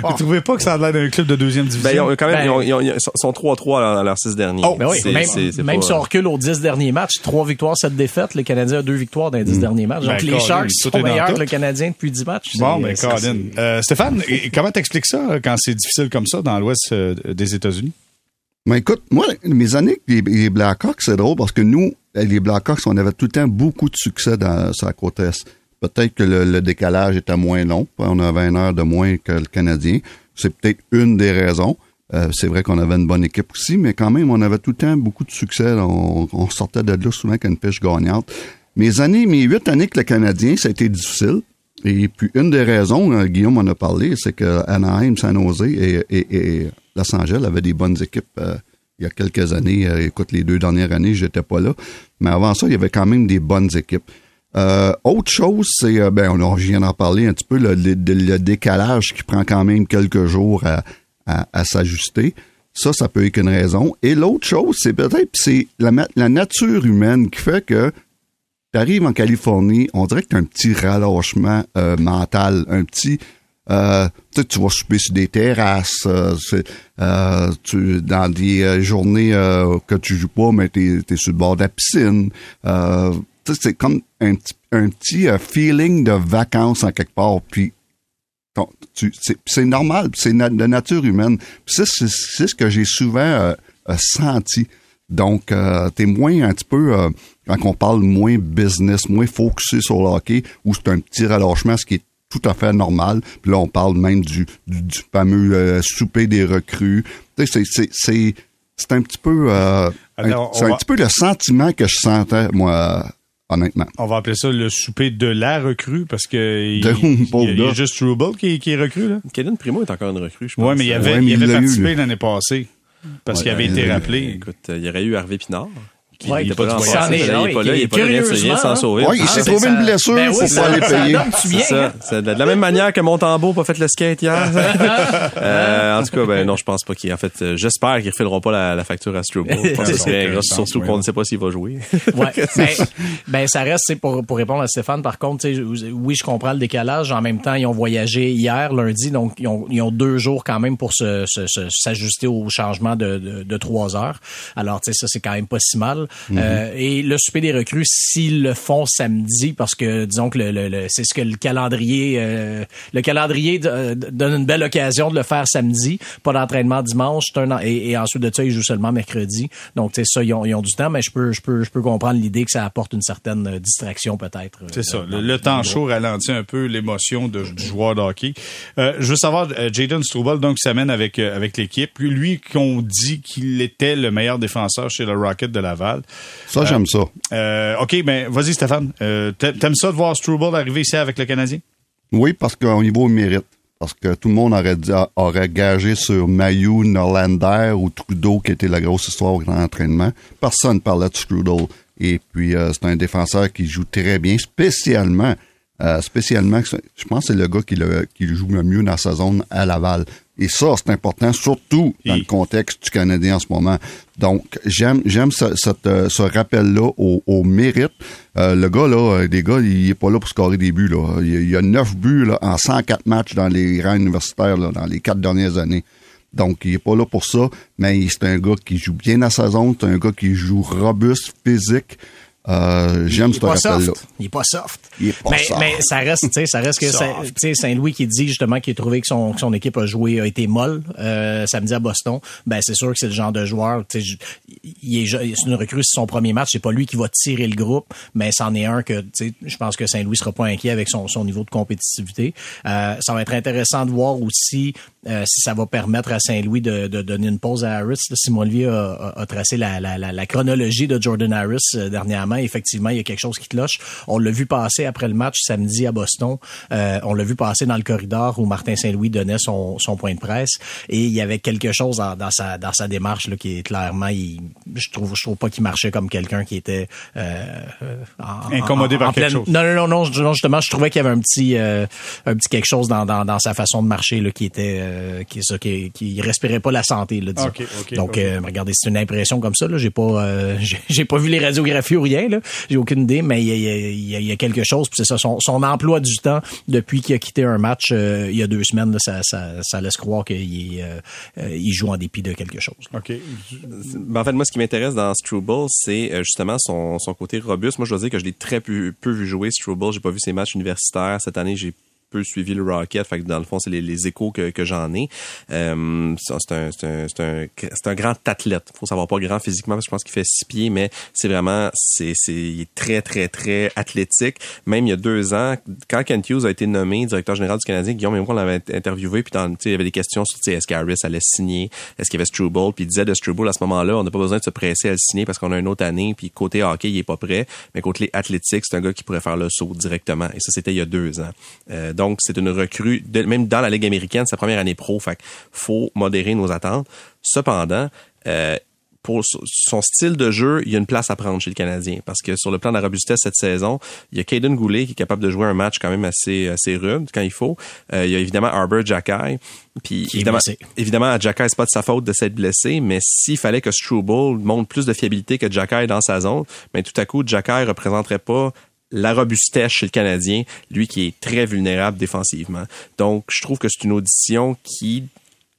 Vous trouvez pas que ça a l'air d'un club de deuxième division? Ben, ils ont quand même, Ben- ils ont- ils ont- ils sont 3-3 dans leurs six derniers. Oh, Ben oui, C'est- même, même pas- si on recule aux 10 derniers matchs, trois victoires, sept défaites, le Canadien a deux victoires dans les 10 derniers matchs. Donc Ben, les Colin, Sharks sont meilleurs que le Canadien depuis 10 matchs. Bon, C'est- ben, Colin. Euh, Stéphane, comment t'expliques ça euh, quand c'est difficile comme ça dans l'ouest euh, des États-Unis? Mais écoute, moi, mes années avec les, les Blackhawks, c'est drôle parce que nous, les Blackhawks, on avait tout le temps beaucoup de succès dans la côte Est. Peut-être que le, le décalage était moins long. On avait une heure de moins que le Canadien. C'est peut-être une des raisons. Euh, c'est vrai qu'on avait une bonne équipe aussi, mais quand même, on avait tout le temps beaucoup de succès. On, on sortait de là souvent avec une pêche gagnante. Mes années, mes huit années avec le Canadien, ça a été difficile. Et puis, une des raisons, euh, Guillaume en a parlé, c'est que Anaheim, San Jose et- et Los Angeles avaient des bonnes équipes euh, il y a quelques années. Euh, écoute, les deux dernières années, j'étais pas là. Mais avant ça, il y avait quand même des bonnes équipes. Euh, autre chose, c'est, ben, on, d'en parler un petit peu, le, décalage qui prend quand même quelques jours à, s'ajuster. Ça, ça peut être une raison. Et l'autre chose, c'est peut-être, c'est la, nature humaine qui fait que tu arrives en Californie, on dirait que tu un petit relâchement mental, un petit... euh, tu vas souper sur des terrasses, euh, euh, tu, dans des journées que tu joues pas, mais tu es, sur le bord de la piscine. C'est comme un, petit- feeling de vacances en quelque part. Puis c'est normal, c'est de nature humaine. C'est ce que j'ai souvent senti. Donc, euh, t'es moins un petit peu, quand on parle moins business, moins focusé sur le hockey, où c'est un petit relâchement, ce qui est tout à fait normal. Puis là, on parle même du, du, du fameux euh, souper des recrues. Tu sais, c'est- c'est- c'est c'est un petit peu, euh, Alors, un- c'est un va- petit peu le sentiment que je sentais, moi, honnêtement. On va appeler ça le souper de la recrue parce que il, De- il- il y a juste Trouble qui, qui est recru, là. Kaden Primo est encore une recrue, je pense. Ouais, mais il avait, Ouais, mais il il avait eu, participé l'année passée parce qu'il avait été rappelé. Écoute, il y aurait eu Hervé Pinard. Ouais, il il était pas là il est un, pas là, il est pas là, rien rien s'en sauver. Ouais, il Ah, s'est c'est trouvé ça. une blessure, Ben oui, ça- pas les payer. C'est hein? C'est de la même manière que Montembeau n'a pas fait le skate hier. Euh, en tout cas, ben non, je pense pas qu'il. En fait, euh, j'espère qu'ils refileront pas la, la facture à Struble. Surtout qu'on ne sait pas s'il va jouer. Ouais. ben, ben, ça reste, c'est pour, pour répondre à Stéphane, par contre, oui, je comprends le décalage. En même temps, ils ont voyagé hier, lundi, donc ils ont, ils ont deux jours quand même pour se, se- se- s'ajuster au changement de, de, de trois heures. Alors, tu sais, ça, c'est quand même pas si mal. Euh, et le souper des recrues, s'ils le font samedi, parce que, disons que le, le- le- c'est ce que le calendrier, euh, le calendrier de- donne une belle occasion de le faire samedi. Pas d'entraînement dimanche, c'est un an- et, et ensuite de ça, ils jouent seulement mercredi. Donc, sais, ça, ils ont, ils ont du temps, mais je peux, je peux, je peux comprendre l'idée que ça apporte une certaine euh, distraction, peut-être. euh, C'est ça. Le, temps chaud ralentit un peu l'émotion du joueur de hockey. Euh, je veux savoir, euh, Jaden Struble, donc, s'amène avec, euh, avec l'équipe. Lui, lui qu'on dit qu'il était le meilleur défenseur chez le Rocket de Laval. Ça, j'aime ça. Euh, OK, ben, vas-y, Stéphane. Euh, t'a- T'aimes ça de voir Struble arriver ici avec le Canadien? Oui, parce qu'au niveau mérite. Parce que tout le monde aurait, dit, aurait gagé sur Mayu, Norlander ou Trudeau, qui était la grosse histoire dans l'entraînement. Personne parlait de Trudeau. Et puis, euh, c'est un défenseur qui joue très bien, spécialement. euh, spécialement, je pense que c'est le gars qui le, qui le joue le mieux dans sa zone à Laval. Et ça, c'est important, surtout dans le contexte du Canadien en ce moment. Donc, j'aime j'aime ce, cette, euh, ce rappel-là au, au mérite. Euh, le gars, là, euh, des gars, il est pas là pour scorer des buts. Là. Il, y a- il y a neuf buts là, en 104 matchs dans les rangs universitaires là, dans les quatre dernières années. Donc, il est pas là pour ça, mais c'est un gars qui joue bien à sa zone, c'est un gars qui joue robuste, physique. Euh, J'aime Il ce est pas rappel-là. soft. Il est pas soft. Il est pas mais, soft. mais ça reste, tu sais, ça reste que Saint- tu sais, Saint-Louis qui dit justement qu'il a trouvé que son, que son équipe a joué, a été molle euh, samedi à Boston. Ben c'est sûr que c'est le genre de joueur, tu sais, il est, c'est une recrue, c'est son premier match, c'est pas lui qui va tirer le groupe, mais c'en est un que, tu sais, je pense que Saint-Louis sera pas inquiet avec son, son niveau de compétitivité. Euh, ça va être intéressant de voir aussi euh, si ça va permettre à Saint-Louis de, de donner une pause à Harris. Là, Simon Olivier a, a- a tracé la, la, la, la chronologie de Jordan Harris euh, Effectivement, il y a quelque chose qui cloche. On l'a vu passer après le match samedi à Boston. Euh, on l'a vu passer dans le corridor où Martin Saint-Louis donnait son, son point de presse. Et il y avait quelque chose dans, dans sa, dans sa démarche là, qui est clairement, il, je trouve, je trouve pas qu'il marchait comme quelqu'un qui était euh, euh, en- Incommodé en- par en quelque pleine- chose. Non, non, non, justement, je trouvais qu'il y avait un petit, euh, un petit quelque chose dans, dans, dans sa façon de marcher là, qui était, euh, qui, ça, qui, qui respirait pas la santé, là, disons. Ok, ok, Donc, euh, regardez, c'est une impression comme ça. Là, j'ai pas, euh, j'ai pas vu les radiographies ou rien, J'ai aucune idée, mais il y a, quelque chose. c'est ça, son, emploi du temps depuis qu'il a quitté un match euh, il y a deux semaines, ça, laisse croire qu'il euh, euh, joue en dépit de quelque chose. OK. Ben, en fait, moi, ce qui m'intéresse dans Struble, c'est justement son, côté robuste. Moi, je dois dire que je l'ai très peu, peu vu jouer, Struble. J'ai pas vu ses matchs universitaires. Cette année, j'ai suivi le Rocket. Fait que dans le fond, c'est les, échos que, j'en ai. Euh, c'est un, un, un, un, grand athlète. Faut savoir pas grand physiquement parce que je pense qu'il fait six pieds, mais c'est vraiment, c'est, c'est, il est très, très, très athlétique. Même il y a deux ans, quand Kent Hughes a été nommé directeur général du Canadien, Guillaume et moi, on l'avait interviewé, puis dans, il y avait des questions sur, est-ce qu'Harris allait signer, est-ce qu'il y avait Struble, puis il disait de Struble à ce moment-là, on n'a pas besoin de se presser à le signer parce qu'on a une autre année, puis côté hockey, il est pas prêt, mais côté athlétique, c'est un gars qui pourrait faire le saut directement. Et ça, c'était il y a deux ans. Euh, c'est une recrue, même dans la Ligue américaine, sa première année pro. Fait faut modérer nos attentes. Cependant, euh, pour son style de jeu, il y a une place à prendre chez le Canadien. Parce que sur le plan de la robustesse cette saison, il y a Caden Goulet qui est capable de jouer un match quand même assez, assez rude quand il faut. Euh, il y a évidemment Arbor Jacky. Puis évidemment, évidemment, à Jacky, c'est pas de sa faute de s'être blessé, mais s'il fallait que Struble montre plus de fiabilité que Jacky dans sa zone, mais ben, tout à coup, Jacky représenterait pas la robustesse chez le Canadien, lui qui est très vulnérable défensivement. Donc, je trouve que c'est une audition qui,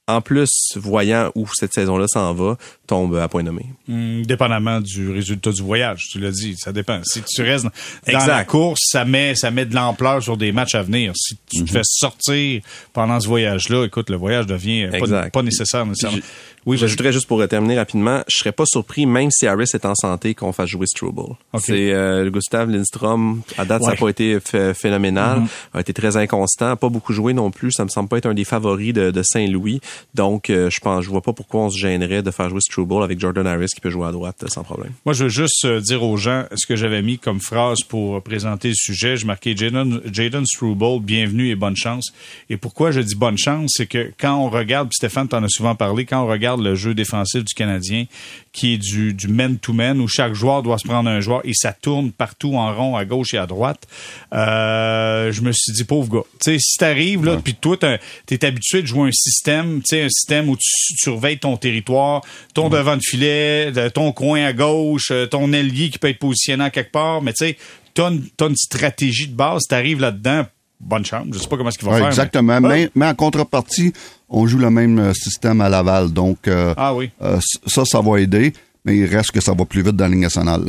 en plus, voyant où cette saison-là s'en va, tombe à point nommé. Hmm, dépendamment du résultat du voyage, tu l'as dit, ça dépend. Si tu restes dans la course, ça met ça met de l'ampleur sur des matchs à venir. Si tu te mhm. fais sortir pendant ce voyage-là, écoute, le voyage devient pas, pas, nécessaire nécessairement. Oui, j'ajouterais juste pour terminer rapidement, je serais pas surpris, même si Harris est en santé, qu'on fasse jouer Struble. C'est euh, Gustav Lindstrom, à date, ça n'a pas été phénoménal, mm-hmm. a été très inconstant, pas beaucoup joué non plus, ça me semble pas être un des favoris de, de Saint-Louis. Donc, euh, je pense, je vois pas pourquoi on se gênerait de faire jouer Struble avec Jordan Harris qui peut jouer à droite sans problème. Moi, je veux juste euh, dire aux gens ce que j'avais mis comme phrase pour présenter le sujet. Je marquais Jaden, Jaden Struble, bienvenue et bonne chance. Et pourquoi je dis bonne chance, c'est que quand on regarde, puis Stéphane t'en a souvent parlé, quand on regarde le jeu défensif du Canadien, qui est du, du man-to-man, où chaque joueur doit se prendre un joueur et ça tourne partout en rond, à gauche et à droite. Euh, je me suis dit, pauvre gars, tu sais, si t'arrives, là, puis toi, t'es habitué de jouer un système, tu sais, un système où tu, surveilles ton territoire, ton devant de filet, ton coin à gauche, euh, ton ailier qui peut être positionné quelque part, mais tu sais, t'as une, une stratégie de base, t'arrives là-dedans, bonne chance. Je sais pas comment est-ce qu'il va faire. Exactement. Mais... mais, en contrepartie, on joue le même euh, système à Laval. Donc, euh, ah oui. Euh, ça, ça va aider mais il reste que ça va plus vite dans la ligne nationale.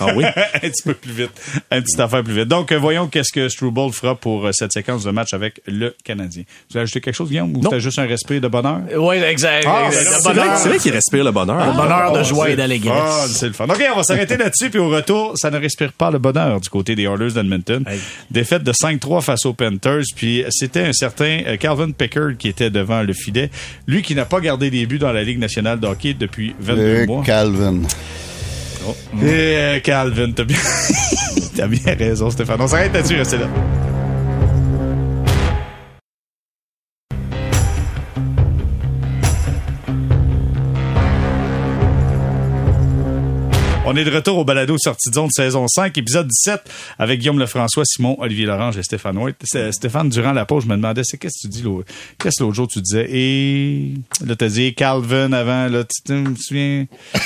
ah oui? un petit peu plus vite. Un petit affaire plus vite. Donc, voyons qu'est-ce que Struble fera pour cette séquence de match avec le Canadien. Vous avez ajouté quelque chose, Guillaume, ou c'était juste un respect de bonheur? Oui, exact. Ah, c'est vrai, qu'il respire le bonheur. le bonheur de joie et d'allégresse. Ah, c'est le fun. OK, on va s'arrêter là-dessus, puis au retour, ça ne respire pas le bonheur du côté des Oilers d'Edmonton. Défaite de 5-3 face aux Panthers, puis c'était un certain Calvin Pickard qui était devant le filet. Lui qui n'a pas gardé des buts dans la Ligue nationale de hockey depuis 22 mois. Calvin. Oh. Et euh, Calvin, t'as bien... t'as bien raison, Stéphane. On s'arrête là-dessus, restez là. On est de retour au balado sortie de zone saison 5, épisode 17, avec Guillaume Lefrançois, Simon, Olivier Lorange et Stéphane White. Stéphane, durant la pause, je me demandais, c'est qu'est-ce que tu dis l'autre, qu'est-ce que l'autre jour tu disais? Et là, t'as dit Calvin avant, là, tu me souviens,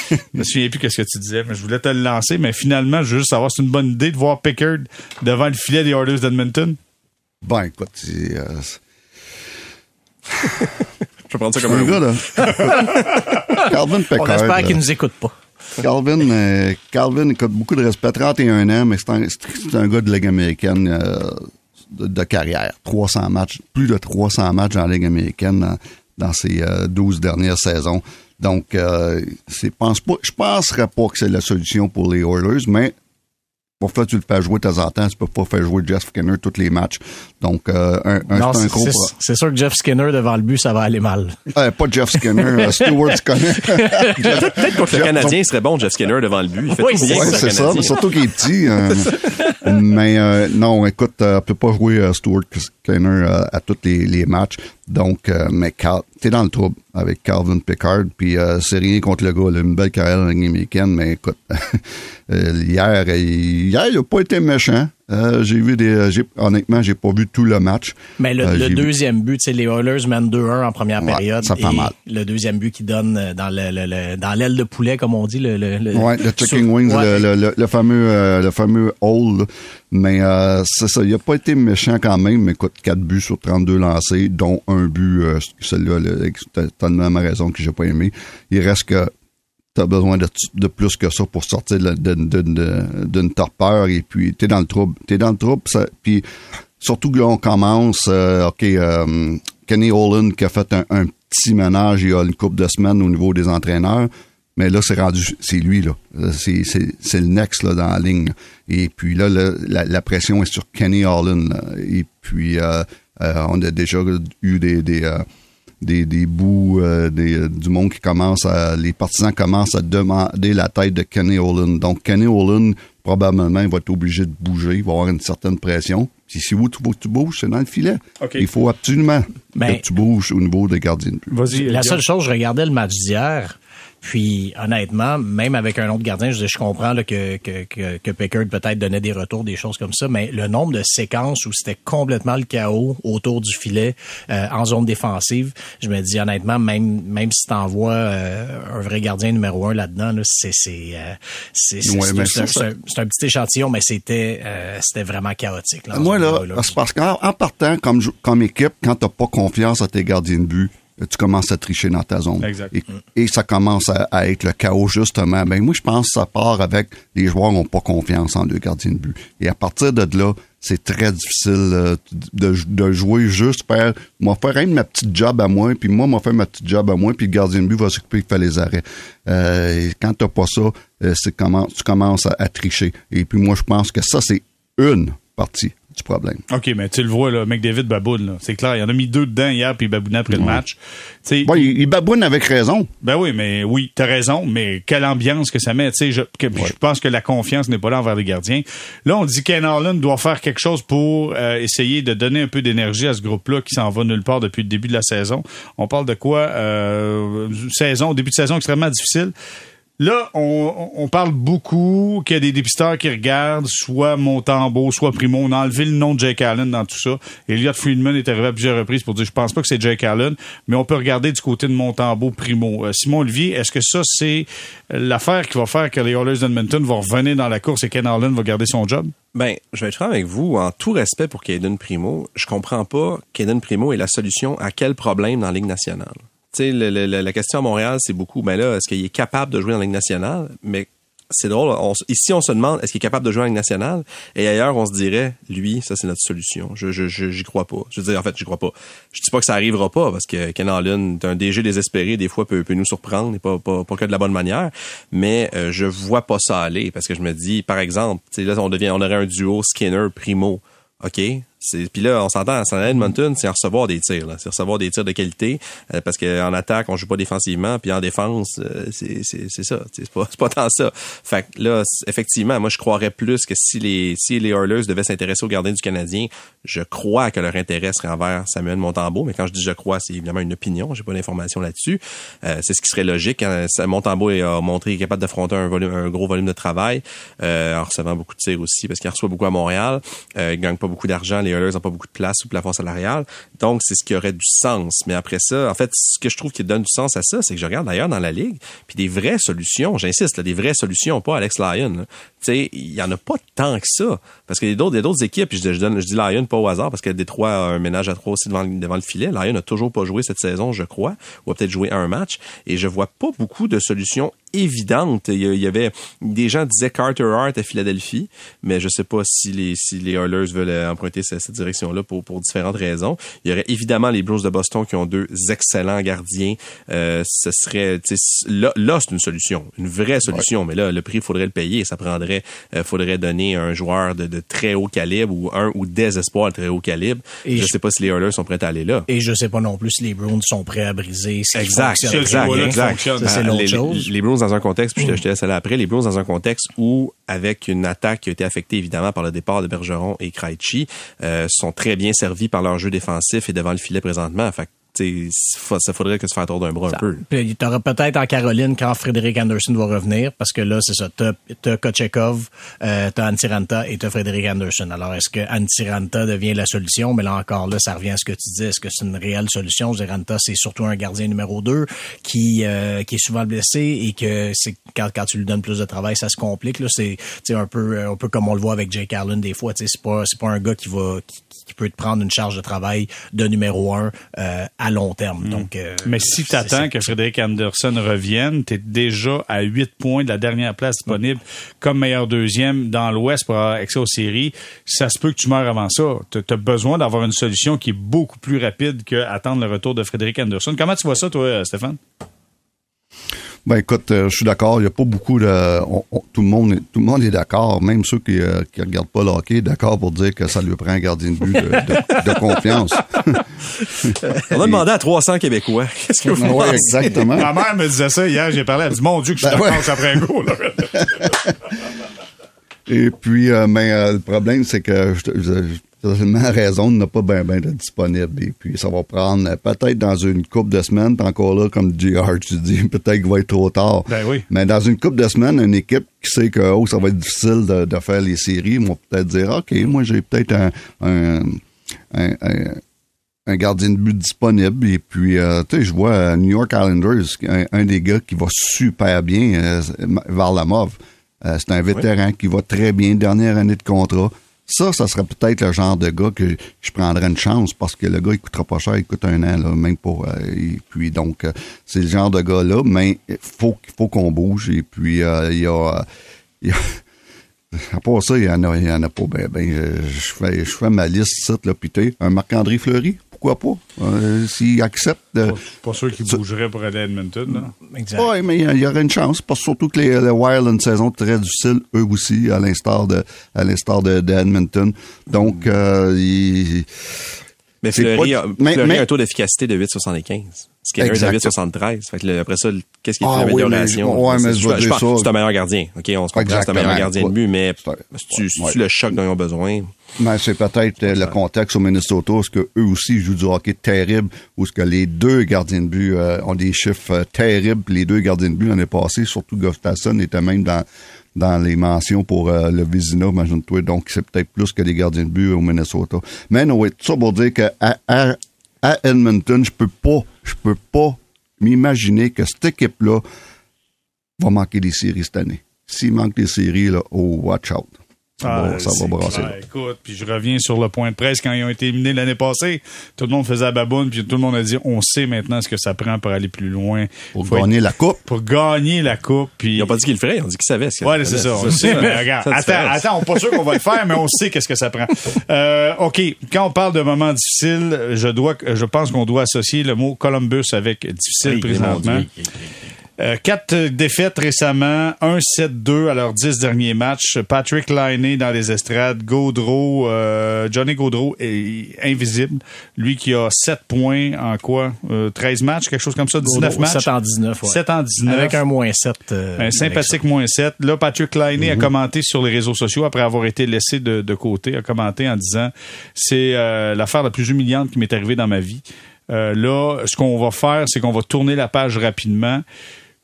je me souviens plus qu'est-ce que tu disais, mais je voulais te le lancer, mais finalement, je veux juste savoir, c'est une bonne idée de voir Pickard devant le filet des Oilers d'Edmonton? Ben, écoute, c'est, euh... je vais prendre ça comme un gars, là. Calvin Pickard. On espère qu'il nous écoute pas. Calvin, euh, Calvin, écoute, beaucoup de respect. 31 ans, mais c'est un, un, gars de Ligue américaine euh, de, carrière. 300 matchs, plus de 300 matchs en Ligue américaine dans, ses 12 euh, dernières saisons. Donc, c'est, pense pas, je penserais pas que c'est la solution pour les Oilers, mais Parfois, tu le fais jouer de temps en temps. Tu peux pas faire jouer Jeff Skinner tous les matchs. Donc, euh, un, un, non, c'est, un c'est, sûr que Jeff Skinner devant le but, ça va aller mal. Euh, pas Jeff Skinner, euh, Stewart Skinner. Peut-être contre le Canadien, il serait bon, Jeff Skinner devant le but. Il fait oui, c'est ça. Mais surtout qu'il est petit. Euh, mais euh, non, écoute, euh, peut pas jouer Stewart Skinner à tous les, matchs. Donc, mais t'es dans le trouble avec Calvin Pickard. Puis c'est rien contre le gars. Là, une belle carrière américaine, mais écoute, hier, hier, il a pas été méchant. Euh, j'ai vu des. J'ai, honnêtement, j'ai pas vu tout le match. Mais le, Euh, le j'ai vu- deuxième but, sais, les Oilers mènent 2-1 en première Ouais, période. ça fait et mal. Le deuxième but qui donne euh, dans le, dans l'aile de poulet, comme on dit, le, Ouais, le chicken sur- wings, ouais. le, fameux, euh, le fameux hole. Mais euh, c'est ça, il a pas été méchant quand même. Mais écoute, 4 buts sur 32 lancés, dont un but, euh, celui-là, t'as même raison que j'ai pas aimé. Il reste que t'as besoin de, de plus que ça pour sortir d'une torpeur et puis t'es dans le trouble. T'es dans le trouble, puis surtout que on commence, euh, OK, euh, Kenny Holland qui a fait un, un petit ménage il y a une couple de semaines au niveau des entraîneurs, mais là, c'est rendu, c'est lui, là. Euh, C'est, le next, là, dans la ligne. Et puis là, la, la pression est sur Kenny Holland. Et puis, on a déjà eu des, des, des, des bouts euh, des, euh, du monde qui commence à les partisans commencent à demander la tête de Kenny Holland. Donc Kenny Holland probablement il va être obligé de bouger, il va avoir une certaine pression. Puis si vous tu, tu bouges, c'est dans le filet. OK. Il faut absolument Ben- que tu bouges au niveau des gardiens de but. Vas-y. La seule chose, je regardais le match d'hier, puis honnêtement, même avec un autre gardien, je, je comprends là, que, que, que, que Pickard peut-être donnait des retours, des choses comme ça, mais le nombre de séquences où c'était complètement le chaos autour du filet euh, en zone défensive, je me dis honnêtement, même même si t'envoies euh, un vrai gardien numéro un là-dedans, là, c'est c'est euh, c'est Ouais, un, un- petit échantillon, mais c'était euh, c'était vraiment chaotique. Là, Moi, là, parce qu'en en partant comme, comme équipe, quand t'as pas confiance à tes gardiens de but, tu commences à tricher dans ta zone. Exact. Et, et ça commence à, à être le chaos, justement. Ben, moi, je pense que ça part avec les joueurs n'ont pas confiance en deux gardiens de but. Et à partir de là, c'est très difficile euh, de, de jouer juste faire, moi, faire un de ma petite job à moi, puis moi, m'a faire ma petite job à moi, puis le gardien de but va s'occuper de faire les arrêts. Euh, et quand t'as pas ça, euh, c'est comment, tu commences à, à tricher. Et puis moi, je pense que ça, c'est une partie du problème. OK, mais tu le vois, là, McDavid baboune, là. C'est clair. Il en a mis deux dedans hier, puis il babounait après le match. Tu sais, Bon, il, il baboune avec raison. Ben oui, mais oui, t'as raison, mais quelle ambiance que ça met. Tu je, que- je pense que la confiance n'est pas là envers les gardiens. Là, on dit Ken Harlan doit faire quelque chose pour euh, essayer de donner un peu d'énergie à ce groupe-là qui s'en va nulle part depuis le début de la saison. On parle de quoi? Euh, saison, début de saison extrêmement difficile. Là, on, parle beaucoup qu'il y a des dépisteurs qui regardent soit Montembeau, soit Primo. On a enlevé le nom de Jake Allen dans tout ça. Elliot Friedman est arrivé à plusieurs reprises pour dire je pense pas que c'est Jake Allen, mais on peut regarder du côté de Montembeau, Primo. Euh, Simon Olivier, est-ce que ça, c'est l'affaire qui va faire que les Oilers d'Edmonton vont revenir dans la course et Ken Allen va garder son job? Ben, je vais être franc avec vous. En tout respect pour Caden Primo, je comprends pas Caden Primo est la solution à quel problème dans la Ligue nationale? Sais, la question à Montréal, c'est beaucoup, ben là, est-ce qu'il est capable de jouer dans la Ligue nationale? Mais c'est drôle. ici, on se demande, est-ce qu'il est capable de jouer en Ligue nationale? Et ailleurs, on se dirait, lui, ça, c'est notre solution. Je, je, je- j'y crois pas. Je veux dire, en fait, j'y crois pas. Je dis pas que ça arrivera pas, parce que Ken Allen, un DG désespéré, des fois, peut, peut nous surprendre, et pas, pas, pas que de la bonne manière. Mais euh, je vois pas ça aller, parce que je me dis, par exemple, là, on devient, on aurait un duo Skinner-Primo. OK? Puis là, on s'entend, à Edmonton, c'est recevoir des tirs. C'est recevoir des tirs de qualité, euh, parce qu'en attaque, on joue pas défensivement, puis en défense, euh, c'est, ça. C'est pas, pas tant ça. Fait que là, effectivement, moi, je croirais plus que si les, si les Oilers devaient s'intéresser aux gardiens du Canadien, je crois que leur intérêt serait envers Samuel Montembeau, mais quand je dis je crois, c'est évidemment une opinion, j'ai pas d'informations là-dessus. Euh, c'est ce qui serait logique. Hein. Montembeau a montré qu'il est capable d'affronter un, volume, un gros volume de travail, euh, en recevant beaucoup de tirs aussi, parce qu'il reçoit beaucoup à Montréal. Euh, il gagne pas beaucoup d'argent, Oilers n'ont pas beaucoup de place sous plafond salarial. Donc, c'est ce qui aurait du sens. Mais après ça, en fait, ce que je trouve qui donne du sens à ça, c'est que je regarde d'ailleurs dans la Ligue, puis des vraies solutions, j'insiste, des vraies solutions, pas Alex Lyon. il y en a pas tant que ça. Parce qu'il y a d'autres, équipes, puis je, donne, je dis Lyon pas au hasard, parce que Détroit a un ménage à trois aussi devant, devant le filet. Lyon n'a toujours pas joué cette saison, je crois, ou a peut-être joué un match. Et je vois pas beaucoup de solutions évidentes. Il y, avait, des gens disaient Carter Hart à Philadelphie, mais je sais pas si les, si les Oilers veulent euh, emprunter cette, cette direction-là pour, pour différentes raisons. Il y aurait évidemment les Blues de Boston qui ont deux excellents gardiens. Euh, ce serait, là, là c'est une solution, une vraie solution. Mais là, le prix, faudrait le payer. Ça prendrait, euh, faudrait donner un joueur de, de très haut calibre ou un ou des espoirs de très haut calibre. Et je je- sais pas si les Oilers sont prêts à aller là. Et je sais pas non plus si les Bruins sont prêts à briser. ce qui Exact, exact, exact. Ça, c'est Euh, l'autre les, chose. les Blues dans un contexte, puis je te- je te laisse aller après, les Blues dans un contexte où, avec une attaque qui a été affectée évidemment par le départ de Bergeron et Krejci, euh, sont très bien servis par leur jeu défensif et devant le filet présentement. Fait ça faudrait que se fasse tour d'un bras un peu. Puis t'auras peut-être en Caroline quand Frédéric Anderson va revenir, parce que là, c'est ça. T'as, t'as Kochekov, euh, t'as Antiranta et t'as Frédéric Anderson. Alors, est-ce que Antiranta devient la solution? Mais là encore, là, ça revient à ce que tu dis. Est-ce que c'est une réelle solution? Zeranta, c'est surtout un gardien numéro 2 qui, euh, qui est souvent blessé et que c'est quand, quand tu lui donnes plus de travail, ça se complique. Là, c'est, un peu, un peu comme on le voit avec Jake Allen des fois. C'est pas, c'est pas un gars qui va, qui, qui peut te prendre une charge de travail de numéro un euh, à long terme. Donc, euh, Mais si tu attends que Frédéric Anderson revienne, tu es déjà à 8 points de la dernière place disponible comme meilleur deuxième dans l'Ouest pour avoir accès aux séries. Ça se peut que tu meurs avant ça. Tu as besoin d'avoir une solution qui est beaucoup plus rapide qu'attendre le retour de Frédéric Anderson. Comment tu vois ça, toi, Stéphane? Ben écoute, euh, je suis d'accord. Il n'y a pas beaucoup de. on- on- tout le monde, est- tout le monde est d'accord. Même ceux qui, euh, qui regardent pas le hockey, d'accord pour dire que ça lui prend un gardien de but de, de- de confiance. On a demandé à 300 Québécois. Qu'est-ce que vous Ouais, pensez? exactement. Ma mère me disait ça hier, j'ai parlé, elle me dit, mon Dieu, que je suis Ben d'accord ouais. après un goal. là. Et puis, euh, mais euh, le problème, c'est que je- je- j'ai tellement raison de ne pas bien ben d'être disponible. Et puis, ça va prendre euh, peut-être dans une couple de semaines, encore là, comme JR, tu dis, peut-être qu'il va être trop tard. Ben oui. Mais dans une couple de semaines, une équipe qui sait que oh, ça va être difficile de, de faire les séries, vont peut-être dire, OK, moi, j'ai peut-être un, un, un- un- un gardien de but disponible. Et puis, euh, tu sais, je vois euh, New York Islanders, un, un des gars qui va super bien, euh, Varlamov. C'est un vétéran qui va très bien, dernière année de contrat. Ça, ça serait peut-être le genre de gars que je prendrais une chance parce que le gars, il coûtera pas cher, il coûte un an, même pour. euh, et puis donc, euh, c'est le genre de gars-là, mais il faut, faut qu'on bouge. Et puis, euh, il y a. a- à part ça, il y en en a pas. Ben, ben, je, fais, je fais ma liste, ça, là, puis un Marc-André Fleury, pourquoi pas? Euh, S'il accepte de. Pas sûr qu'il bougerait pour aller à Edmonton. Oui, mais il y aurait une chance, parce que surtout que les, les Wild ont une saison très difficile, eux aussi, à l'instar de à l'instar de, de Edmonton. Donc, euh, il- Mais C'est Fleury, pas- a, mais- Fleury mais- a un taux d'efficacité de 8,75. Skinner est à Exact. 8,73. Fait que le- après ça, qu'est-ce qui est Ah une oui, mais- ouais, mais je vais dire pense que c'est un meilleur gardien. OK, on se comprend, c'est un meilleur gardien de but, mais c'est-tu ouais. le choc dont ils ont besoin? Mais c'est peut-être euh, le contexte au Minnesota, parce que eux aussi jouent du hockey terrible, où ce que les deux gardiens de but euh, ont des chiffres euh, terribles. Les deux gardiens de but l'année passée, surtout Gustafsson, était même dans dans les mentions pour euh, le Vizina, imagine-toi. Donc, c'est peut-être plus que les gardiens de but au Minnesota. Mais non, tout ça pour dire qu'à à, à Edmonton, je peux pas, je peux pas m'imaginer que cette équipe-là va manquer des séries cette année. S'il manque des séries, là, oh, watch out. Ça va, ça va Ah, c'est brasser. clair. Écoute, puis je reviens sur le point de presse quand ils ont été éliminés l'année passée. Tout le monde faisait la baboune, puis tout le monde a dit on sait maintenant ce que ça prend pour aller plus loin. Pour Faut gagner être- la coupe. pour gagner la coupe. Puis Ils n'ont pas dit qu'ils le feraient, ils ont dit qu'ils savaient. ce qu'ils Ouais, c'est ça. On le sait, mais regarde. Ça, Attends, attends, on n'est pas sûr qu'on va le faire, mais on sait qu'est-ce que ça prend. Euh, OK. Quand on parle de moments difficiles, je dois, je pense qu'on doit associer le mot Columbus avec difficile Oui, présentement. Euh, quatre défaites récemment, 1-7-2 à leurs dix derniers matchs. Patrick Liney dans les estrades, Gaudreau, euh, Johnny Gaudreau est invisible. Lui qui a 7 points en quoi? Euh, 13 matchs, quelque chose comme ça, 19 matchs? 7 en 19, ouais. 7 en 19. Avec un moins 7. Un sympathique moins 7. Là, Patrick Liney Mhm. a commenté sur les réseaux sociaux après avoir été laissé de, de côté, a commenté en disant c'est euh, l'affaire la plus humiliante qui m'est arrivée dans ma vie. Euh, là, ce qu'on va faire, c'est qu'on va tourner la page rapidement.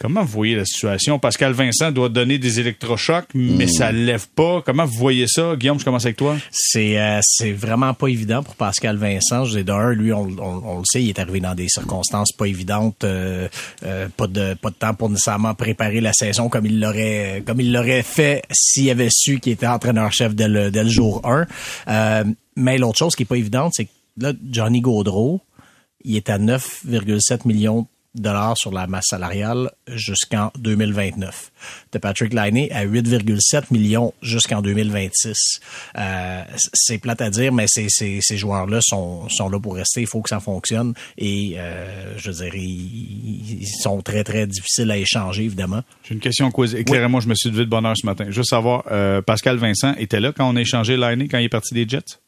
Comment vous voyez la situation? Pascal Vincent doit donner des électrochocs, mais Mhm. ça ne lève pas. Comment vous voyez ça? Guillaume, je commence avec toi. C'est euh, c'est vraiment pas évident pour Pascal Vincent. Je d'un, lui, on, on, on le sait, il est arrivé dans des circonstances pas évidentes, euh, euh, pas de pas de temps pour nécessairement préparer la saison comme il l'aurait comme il l'aurait fait s'il avait su qu'il était entraîneur-chef dès le, dès le jour 1. Euh, mais l'autre chose qui est pas évidente, c'est que là, Johnny Gaudreau, il est à 9,7 millions dollars sur la masse salariale jusqu'en 2029. De Patrick Liney à 8,7 millions jusqu'en 2026. Euh, c'est plate à dire, mais ces, ces, ces joueurs-là sont, sont là pour rester. Il faut que ça fonctionne. Et euh, je veux dire, ils, sont très, très difficiles à échanger, évidemment. J'ai une question quiz. Éclairez-moi, je me suis levé de bonne heure ce matin. Juste savoir, euh, Pascal Vincent était là quand on a échangé Liney, quand il est parti des Jets?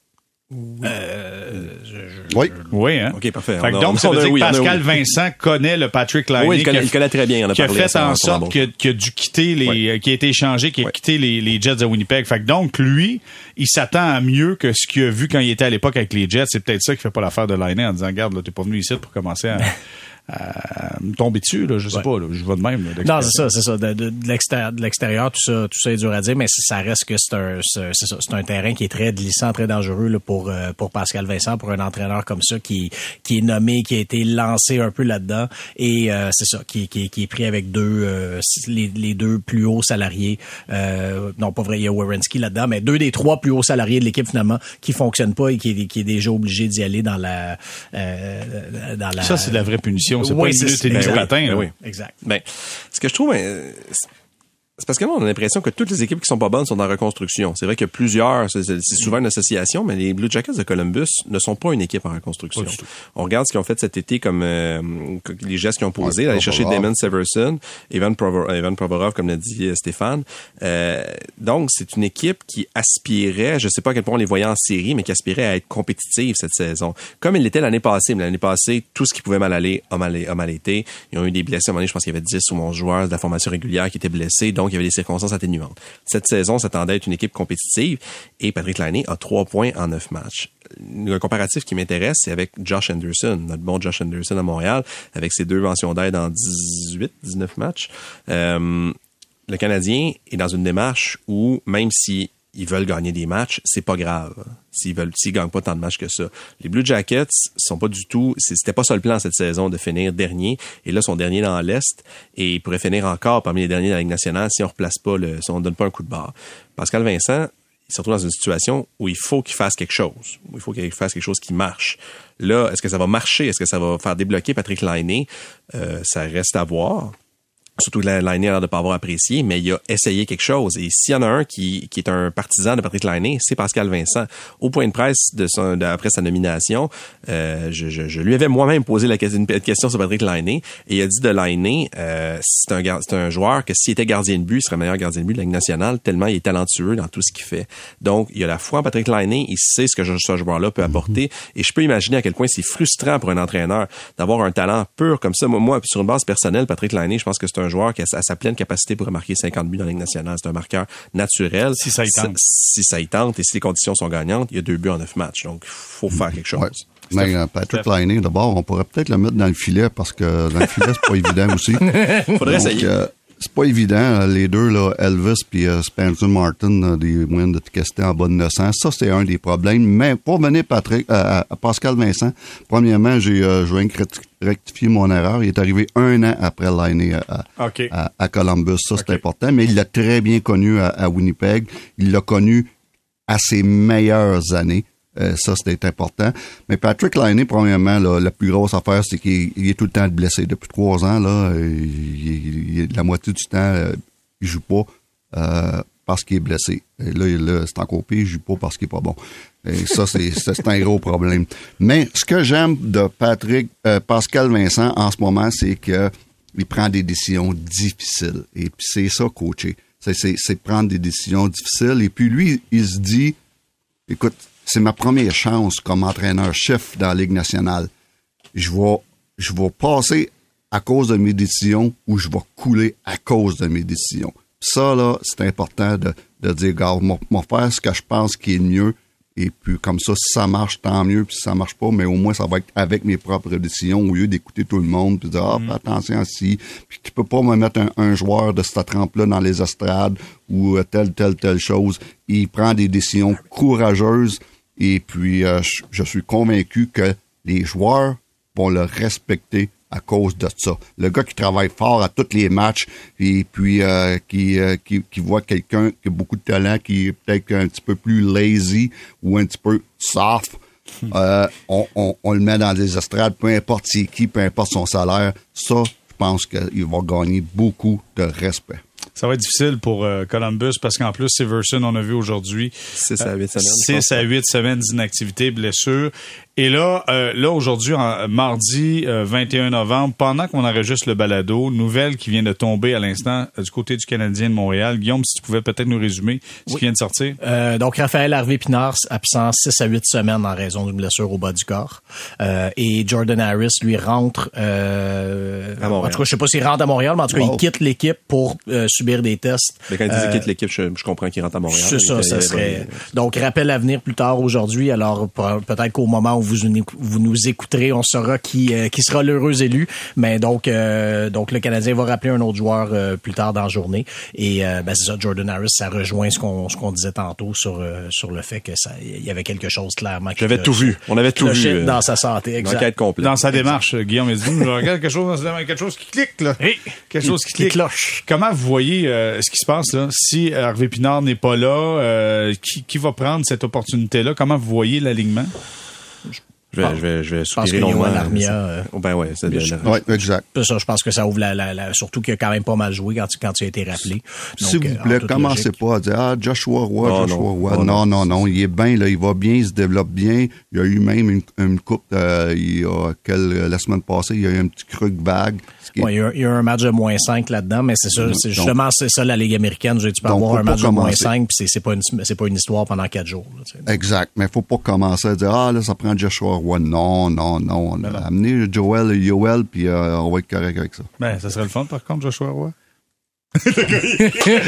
Oui. Oui, hein? OK, parfait. Fait que On donc, ça on veut a dire oui, que Pascal oui. Vincent connaît le Patrick Liney. Oui, il qui connaît, a- il connaît très bien. On a qui a parlé fait ça en sorte qu'il a, qu'il a dû quitter les, Ouais. euh, qui a été échangé, qui a quitté les, les Jets de Winnipeg. Fait que donc, lui, il s'attend à mieux que ce qu'il a vu quand il était à l'époque avec les Jets. C'est peut-être ça qui fait pas l'affaire de Liney en disant, regarde, là, t'es pas venu ici pour commencer à me tomber dessus, là. Je sais Ouais. pas, là. Je vais de même, là, Non, c'est ça, c'est ça. De, de, de l'extérieur, tout ça, tout ça est dur à dire, mais ça reste que c'est un, c'est c'est ça, c'est un terrain qui est très glissant, très dangereux là, pour euh, pour Pascal Vincent, pour un entraîneur comme ça qui qui est nommé, qui a été lancé un peu là-dedans, et euh, c'est ça, qui, qui, qui est pris avec deux euh, les, les deux plus hauts salariés. Euh, non, pas vrai, il y a Warrenski là-dedans, mais deux des trois plus hauts salariés de l'équipe finalement qui fonctionnent pas et qui, est- qui est déjà obligé d'y aller dans la euh, dans la. Ça, c'est de la vraie punition. C'est Oui, pas une c'est- minute et demie ben de oui, patin, ben là. oui. Exact. Ben, ce que je trouve, euh, c'est parce que là, on a l'impression que toutes les équipes qui sont pas bonnes sont en reconstruction. C'est vrai que plusieurs, c'est souvent une association, mais les Blue Jackets de Columbus ne sont pas une équipe en reconstruction. On regarde ce qu'ils ont fait cet été comme euh, les gestes qu'ils ont posés, Ouais, aller chercher. Damon Severson, Evan, Provo- Evan Provorov, comme l'a dit euh, Stéphane. Euh, donc, c'est une équipe qui aspirait, je sais pas à quel point on les voyait en série, mais qui aspirait à être compétitive cette saison. Comme il l'était l'année passée, mais l'année passée, tout ce qui pouvait mal aller a mal, a mal été. Ils ont eu des blessés. À un moment donné, je pense qu'il y avait 10 ou 11 joueurs de la formation régulière qui étaient blessés, donc il y avait des circonstances atténuantes. Cette saison s'attendait à être une équipe compétitive et Patrick Laine a 3 points en 9 matchs. Le comparatif qui m'intéresse, c'est avec Josh Anderson, notre bon Josh Anderson à Montréal, avec ses deux mentions d'aide en 18, 19 matchs. Euh, le Canadien est dans une démarche où, même si ils veulent gagner des matchs, c'est pas grave. S'ils veulent, s'ils gagnent pas tant de matchs que ça. Les Blue Jackets sont pas du tout, c'était pas ça le plan cette saison de finir dernier. Et là, sont derniers dans l'Est et ils pourraient finir encore parmi les derniers de la Ligue nationale si on replace pas le, si on donne pas un coup de barre. Pascal Vincent, il se retrouve dans une situation où il faut qu'il fasse quelque chose, où il faut qu'il fasse quelque chose qui marche. Là, est-ce que ça va marcher? Est-ce que ça va faire débloquer Patrick Lainé? Euh, ça reste à voir. Surtout que Lainé a l'air de pas avoir apprécié, mais il a essayé quelque chose. Et s'il y en a un qui, qui est un partisan de Patrick Lainé, c'est Pascal Vincent. Au point de presse de son, de- après sa nomination, euh, je, je, je lui avais moi-même posé la, question- une question sur Patrick Lainé et il a dit de Lainé, euh, c'est un, c'est un joueur que s'il était gardien de but, il serait le meilleur gardien de but de la Ligue nationale, tellement il est talentueux dans tout ce qu'il fait. Donc, il a la foi en Patrick Lainé, il sait ce que ce joueur-là peut apporter et je peux imaginer à quel point c'est frustrant pour un entraîneur d'avoir un talent pur comme ça. Moi, moi, sur une base personnelle, Patrick Lainé, je pense que c'est un joueur qui a sa, sa pleine capacité pour marquer 50 buts dans la Ligue nationale. C'est un marqueur naturel. Si ça y tente. Si ça y tente et si les conditions sont gagnantes, il y a deux buts en neuf matchs. Donc, faut faire quelque chose. Ouais. Mais euh, Patrick Laine, d'abord, on pourrait peut-être le mettre dans le filet parce que dans le filet, c'est pas évident aussi. Faudrait Donc, essayer. euh, c'est pas évident, euh, les deux, là, Elvis puis euh, Spencer Martin, euh, des moyens de Tickesté en bas de 900. Ça, c'est un des problèmes. Mais pour venir Patrick, euh, à Pascal Vincent, premièrement, j'ai euh, je viens rectifier mon erreur. Il est arrivé un an après l'année à, à- OK. à, à Columbus. Ça, c'est important. Mais il l'a très bien connu à, à Winnipeg. Il l'a connu à ses meilleures années. Euh, ça, c'était important. Mais Patrick Laine, premièrement, là, la plus grosse affaire, c'est qu'il il est tout le temps blessé. Depuis trois ans, là, euh, il, la moitié du temps, euh, il joue pas euh, parce qu'il est blessé. Et là, là c'est encore pire, il joue pas parce qu'il est pas bon. Et ça, c'est un gros problème. Mais ce que j'aime de Patrick, Pascal Vincent en ce moment, c'est que il prend des décisions difficiles. Et puis c'est ça, coacher. C'est prendre des décisions difficiles. Et puis lui, il se dit, écoute, c'est ma première chance comme entraîneur-chef dans la Ligue nationale. Je vais, je vais passer à cause de mes décisions ou je vais couler à cause de mes décisions. Ça, là, c'est important de, de dire, gars, moi, faire ce que je pense qui est le mieux. Et puis, comme ça, si ça marche, tant mieux. Puis si ça marche pas, mais au moins, ça va être avec mes propres décisions au lieu d'écouter tout le monde. Puis de dire, ah, fais attention à ci. Puis tu peux pas me mettre un, un joueur de cette trempe-là dans les estrades ou euh, telle, telle, telle chose. Il prend des décisions courageuses. Et puis, euh, je, suis convaincu que les joueurs vont le respecter à cause de ça. Le gars qui travaille fort à tous les matchs et puis euh, qui, euh, qui, qui voit quelqu'un qui a beaucoup de talent, qui est peut-être un petit peu plus lazy ou un petit peu soft, euh, on, on, on le met dans des estrades, peu importe c'est qui, peu importe son salaire. Ça, je pense qu'il va gagner beaucoup de respect. Ça va être difficile pour euh, Columbus parce qu'en plus, Severson, on a vu aujourd'hui, 6 à 8 semaines. je 6 pense. à 8 semaines d'inactivité, blessure. Et là, euh, là aujourd'hui, en- mardi euh, 21 novembre, pendant qu'on enregistre le balado, nouvelle qui vient de tomber à l'instant euh, du côté du Canadien de Montréal. Guillaume, si tu pouvais peut-être nous résumer ce qui vient de sortir. Euh, donc, Raphaël Harvey Pinard, absent 6 à 8 semaines en raison d'une blessure au bas du corps. Euh, et Jordan Harris, lui, rentre... Euh, À Montréal. En tout cas, je sais pas s'il rentre à Montréal, mais en tout cas, Wow. il quitte l'équipe pour euh, subir des tests. Mais quand disent Euh, quitte l'équipe, je, je comprends qu'il rentre à Montréal. C'est ça, Il- ça il- serait. il- Donc, rappel à venir plus tard aujourd'hui. Alors, pe- peut-être qu'au moment où vous, vous nous écouterez, on saura qui, euh, qui sera l'heureux élu. Mais donc, euh, donc, le Canadien va rappeler un autre joueur euh, plus tard dans la journée. Et euh, ben, c'est ça, Jordan Harris, ça rejoint ce qu'on ce qu'on disait tantôt sur euh, sur le fait que ça, il y avait quelque chose clairement. qui J'avais tout vu. On avait tout vu. dans sa santé. Exact. complète. Dans sa démarche, Guillaume a dit, je regarde quelque chose dans sa démarche, quelque chose qui clique, là. quelque chose qui qui clique. cloche. Comment vous voyez euh, ce qui se passe là? Si Hervé Pinard n'est pas là, euh, qui, qui va prendre cette opportunité-là? Comment vous voyez l'alignement? Je vais, je vais, je vais Je pense soupirer que longuement. Armia, euh, ben ouais, c'est Oui, exact. C'est ça, je pense que ça ouvre la, la, la- surtout qu'il a quand même pas mal joué quand, tu- quand tu as été rappelé. S'il vous euh, plaît, commencez logique. pas à dire Ah, Joshua Roy, Oh, Joshua non. Roy. Oh, non, non. non, il est bien, là, il va bien, il se développe bien. Il y a eu même une, une coupe, euh, il y a quel- la semaine passée, il y a eu un petit truc vague. Est- Ouais, il, y a, il y a un match de moins 5 là-dedans, mais c'est ça, Donc- c'est justement c'est ça la Ligue américaine. Tu peux Donc, avoir un match de moins commencer. 5, puis c'est, c'est pas une c'est pas une histoire pendant 4 jours. là, tu sais. Exact. Mais faut pas commencer à dire Ah, là, ça prend Joshua Roy. Non, non, non. On a amené Joel et Yoel, puis euh, on va être correct avec ça. Ben, ça serait le fun, par contre, Joshua Roy. Ouais, ouais,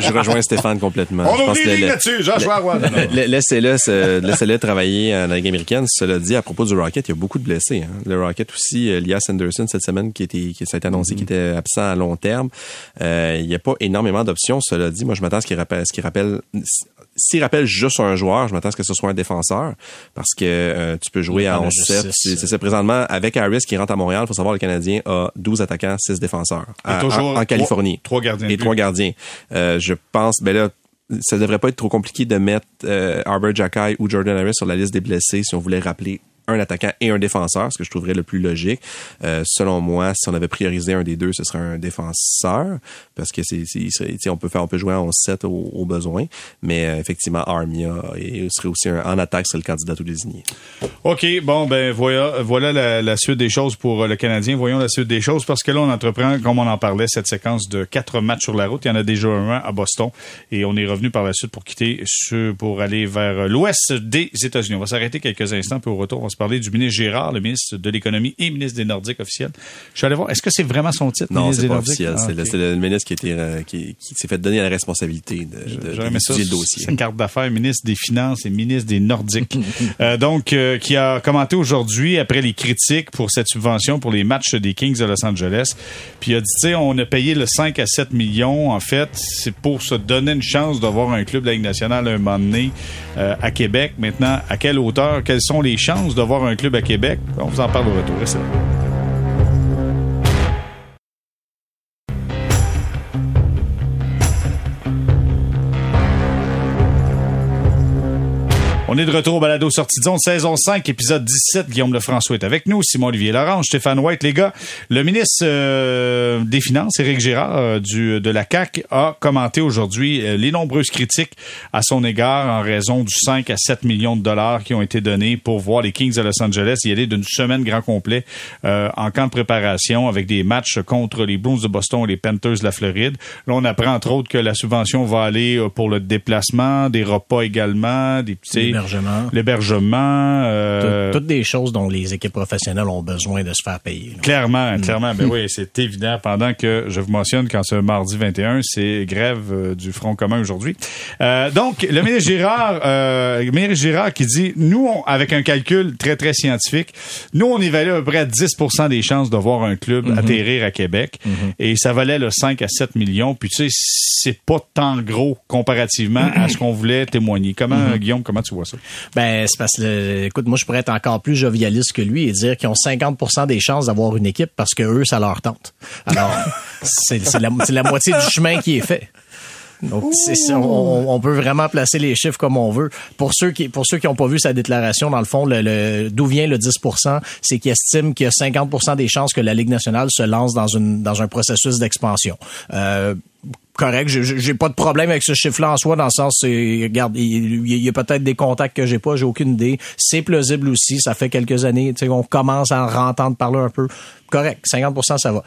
je, rejoins Stéphane complètement. Je pense que le- le- là-dessus, Joshua Laissez-le se- laissez-le travailler en Ligue américaine. Cela dit, à propos du Rocket, il y a beaucoup de blessés. hein. Le Rocket aussi, euh, Elias Anderson cette semaine qui était, qui ça a été annoncé qu'il était absent à long terme. Euh, il n'y a pas énormément d'options. Cela dit, moi je m'attends à ce qu'il rappelle, ce qu'il rappelle. S'il rappelle juste un joueur, je m'attends à ce que ce soit un défenseur parce que euh, tu peux jouer à en a juste 11-7. six. C'est ça présentement avec Harris qui rentre à Montréal. Il faut savoir le Canadien a 12 attaquants, 6 défenseurs à- toujours en, Californie trois gardiens et trois gardiens. Euh, je pense, ben là, ça devrait pas être trop compliqué de mettre euh, Arbor ou Jordan Harris sur la liste des blessés si on voulait rappeler un attaquant et un défenseur, ce que je trouverais le plus logique. Euh, selon moi, si on avait priorisé un des deux, ce serait un défenseur, parce que c'est, on peut faire, on peut jouer en 11-7 au, au besoin, mais euh, effectivement, Armia serait aussi un, en attaque serait le candidat tout désigné. OK, bon, ben voilà, voilà la, la suite des choses pour euh, le Canadien. Voyons la suite des choses parce que là, on entreprend, comme on en parlait, cette séquence de quatre matchs sur la route. Il y en a déjà un à Boston et on est revenu par la suite pour quitter ce, pour aller vers euh, l'ouest des États-Unis. On va s'arrêter quelques instants puis au retour, on se parler du ministre Gérard, le ministre de l'économie et ministre des Nordiques officiel. Je suis allé voir, est-ce que c'est vraiment son titre? Non, c'est pas officiel. Ah, c'est, le, c'est ministre qui, euh, qui, qui s'est fait donner la responsabilité de, de, ça, le dossier. sa carte d'affaires, ministre des Finances et ministre des Nordiques. Euh, donc, euh, qui a commenté aujourd'hui après les critiques pour cette subvention pour les matchs des Kings de Los Angeles. Puis il a dit, tu sais, on a payé le 5 à 7 millions. En fait, c'est pour se donner une chance d'avoir un club de la Ligue nationale un moment donné euh, à Québec. Maintenant, à quelle hauteur? Quelles sont les chances d'avoir un club à Québec? On vous en parle au retour. On est de retour au balado sortie de zone, saison 5, épisode 17. Guillaume Lefrançois est avec nous, Simon-Olivier Laurent, Stéphane White, les gars. Le ministre euh, des Finances, Éric Girard, euh, du, de la CAQ, a commenté aujourd'hui euh, les nombreuses critiques à son égard en raison du 5 à 7 millions de dollars qui ont été donnés pour voir les Kings de Los Angeles y aller d'une semaine grand complet euh, en camp de préparation avec des matchs contre les Bruins de Boston et les Panthers de la Floride. Là, on apprend entre autres que la subvention va aller euh, pour le déplacement, des repas également, des petits L'hébergement. l'hébergement. euh, Tout- Toutes des choses dont les équipes professionnelles ont besoin de se faire payer. là. Clairement, clairement. Ben oui, c'est évident. Pendant que je vous mentionne qu'en ce mardi 21, c'est grève euh, du Front commun aujourd'hui. Euh, donc, le ministre Girard, euh, le ministre Girard qui dit, nous, on- avec un calcul très, très scientifique, nous, on évalue à peu près à 10 des chances de voir un club atterrir à Québec. Et ça valait le 5 à 7 millions. Puis tu sais, c'est pas tant gros comparativement à ce qu'on voulait témoigner. Comment, Guillaume, comment tu vois ça? Ben, c'est parce que, euh, écoute, moi, je pourrais être encore plus jovialiste que lui et dire qu'ils ont 50% des chances d'avoir une équipe parce que eux, ça leur tente. Alors, c'est la, moitié du chemin qui est fait. Donc, ça, on, on peut vraiment placer les chiffres comme on veut. Pour ceux qui, pour ceux qui n'ont pas vu sa déclaration, dans le fond, le, le- d'où vient le 10% c'est qu'il estime qu'il y a 50% des chances que la Ligue nationale se lance dans une, dans un processus d'expansion. Euh, correct. J'ai pas de problème avec ce chiffre-là en soi, dans le sens, regarde, il, y a peut-être des contacts que j'ai pas, j'ai aucune idée. C'est plausible aussi. Ça fait quelques années, tu sais, on commence à en entendre parler un peu. Correct. 50% ça va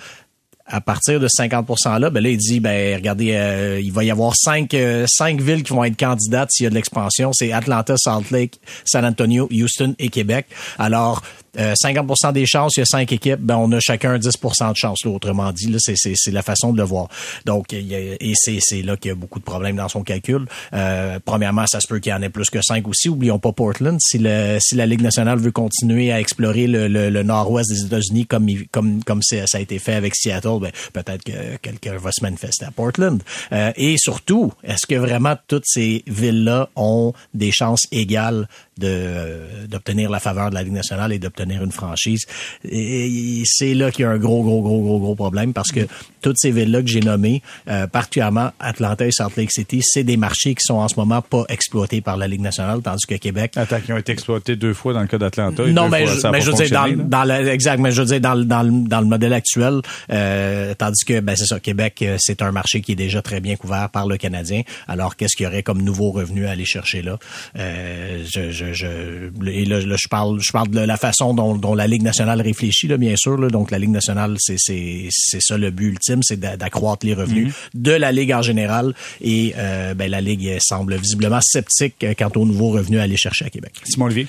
à partir de 50% là, ben là, il dit, ben regardez, euh, il va y avoir cinq, euh, cinq villes qui vont être candidates s'il y a de l'expansion. C'est Atlanta, Salt Lake, San Antonio, Houston et Québec. Alors, 50% euh, des chances, il y a cinq équipes, ben on a chacun 10% de chance. Là, autrement dit, là, c'est, c'est, c'est la façon de le voir. Donc, il y a, et c'est, c'est là qu'il y a beaucoup de problèmes dans son calcul. Euh, premièrement, ça se peut qu'il y en ait plus que cinq aussi. Oublions pas Portland. Si, le, si la Ligue nationale veut continuer à explorer le, le, nord-ouest des États-Unis comme, comme, comme ça a été fait avec Seattle, ben, peut-être que quelqu'un va se manifester à Portland. Euh, et surtout, est-ce que vraiment toutes ces villes-là ont des chances égales d'obtenir la faveur de la Ligue nationale et d'obtenir une franchise. Et c'est là qu'il y a un gros, gros, gros, gros, gros problème parce que toutes ces villes-là que j'ai nommées, euh, particulièrement Atlanta et Salt Lake City, c'est des marchés qui sont en ce moment pas exploités par la Ligue nationale, tandis que Québec... Attends, qui ont été exploités deux fois dans le cas d'Atlanta. Non, mais, je, mais je veux dire, dans, dans le, exact, mais je veux dire, dans, dans, dans le modèle actuel, euh, tandis que, ben, c'est ça, Québec, euh, c'est un marché qui est déjà très bien couvert par le Canadien. Alors, qu'est-ce qu'il y aurait comme nouveau revenu à aller chercher là? Euh, je, je, je, et là, je parle, je parle de la façon dont, dont la Ligue nationale réfléchit, là, bien sûr. Là, donc, la Ligue nationale, c'est, c'est, c'est ça le but ultime c'est d'accroître les revenus mhm. de la Ligue en général. Et euh, ben, la Ligue semble visiblement sceptique quant aux nouveaux revenus à aller chercher à Québec. Simon Olivier.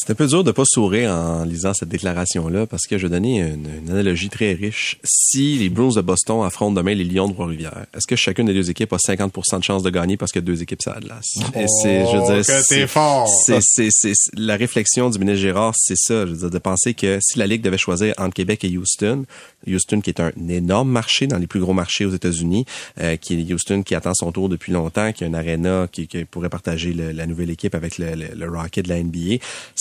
C'est un peu dur de pas sourire en lisant cette déclaration-là parce que je vais donner une, analogie très riche. Si les Bruins de Boston affrontent demain les Lions de Trois-Rivières, est-ce que chacune des deux équipes a 50 de chances de gagner parce que deux équipes ça glace? Et c'est, je veux dire, oh, c'est fort. C'est, la réflexion du ministre Gérard, c'est ça. Je veux dire, de penser que si la Ligue devait choisir entre Québec et Houston, Houston qui est un énorme marché dans les plus gros marchés aux États-Unis, euh, qui est Houston qui attend son tour depuis longtemps, qui a une arena qui, pourrait partager la nouvelle équipe avec le, le Rocket de la NBA.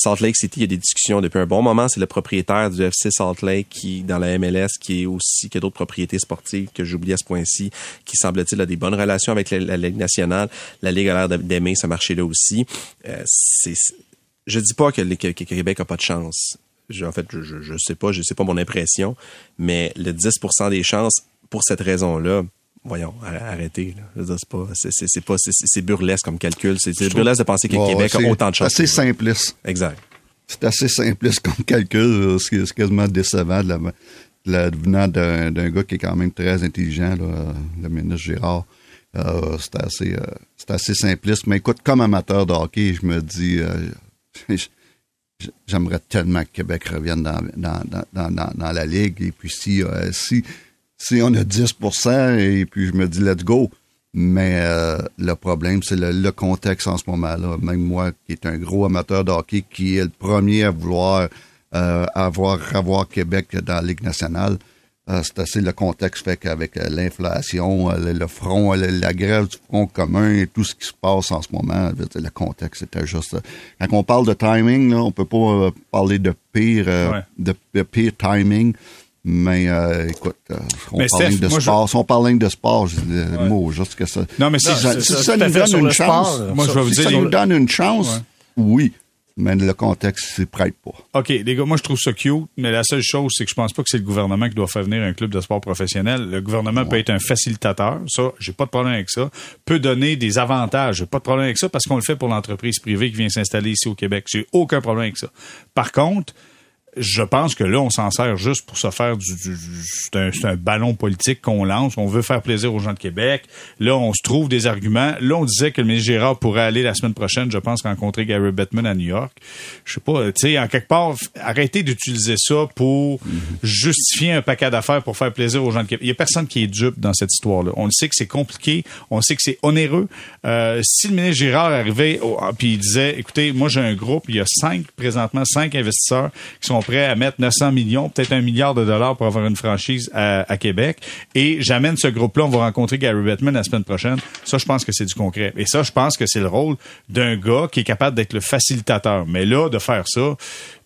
Salt Lake City, il y a des discussions depuis un bon moment. C'est le propriétaire du FC Salt Lake qui, dans la MLS, qui est aussi, qui a d'autres propriétés sportives que j'oublie à ce point-ci, qui semble-t-il a des bonnes relations avec la, Ligue nationale. La Ligue a l'air d'aimer ce marché-là aussi. Euh, c'est, je dis pas que, le, Québec a pas de chance. en fait, je, je, sais pas, je sais pas mon impression, mais le 10% des chances pour cette raison-là, voyons, arrêtez. C'est pas, c'est, pas, c'est, burlesque comme calcul. C'est, burlesque de penser que le Québec a autant de chances. C'est assez simpliste. Exact c'est assez simpliste comme calcul. C'est quasiment décevant de la, venant d'un gars qui est quand même très intelligent, le ministre Gérard. Euh, c'est assez, euh, assez simpliste. Mais écoute, comme amateur de hockey, je me dis, euh, j'aimerais tellement que Québec revienne dans, dans, dans, dans, la ligue. Et puis si, si, si on a 10% et puis je me dis, let's go. Mais euh, le problème, c'est le, contexte en ce moment-là. Même moi, qui est un gros amateur de hockey, qui est le premier à vouloir euh, avoir, avoir Québec dans la Ligue nationale, euh, c'est assez le contexte fait qu'avec l'inflation, le, front, la grève du front commun et tout ce qui se passe en ce moment, le contexte c'était juste. Quand on parle de timing, là, on peut pas parler de pire, de, pire timing. Mais euh, écoute, euh, on parle de sport. Si on parle de sport, je dis le mot juste que ça. Non, mais si, ça, ça, nous donne une chance, moi, je vais vous dire, ça nous donne une chance, oui. Mais le contexte, c'est prête pas. OK, les gars, moi, je trouve ça cute, mais la seule chose, c'est que je pense pas que c'est le gouvernement qui doit faire venir un club de sport professionnel. Le gouvernement peut être un facilitateur. Ça, j'ai pas de problème avec ça. Peut donner des avantages. J'ai pas de problème avec ça parce qu'on le fait pour l'entreprise privée qui vient s'installer ici au Québec. J'ai aucun problème avec ça. Par contre, je pense que là, on s'en sert juste pour se faire du... c'est, un, ballon politique qu'on lance. On veut faire plaisir aux gens de Québec. Là, on se trouve des arguments. Là, on disait que le ministre Gérard pourrait aller la semaine prochaine, je pense, rencontrer Gary Bettman à New York. Je sais pas, tu sais, en quelque part, arrêtez d'utiliser ça pour justifier un paquet d'affaires pour faire plaisir aux gens de Québec. Il y a personne qui est dupe dans cette histoire-là. On sait que c'est compliqué. On sait que c'est onéreux. Euh, si le ministre Gérard arrivait puis il disait, écoutez, moi, j'ai un groupe, il y a cinq, présentement, cinq investisseurs qui sont prêt à mettre 900 millions, peut-être un milliard de dollars pour avoir une franchise à, Québec. Et j'amène ce groupe-là. On va rencontrer Gary Bettman la semaine prochaine. Ça, je pense que c'est du concret. Et ça, je pense que c'est le rôle d'un gars qui est capable d'être le facilitateur. Mais là, de faire ça,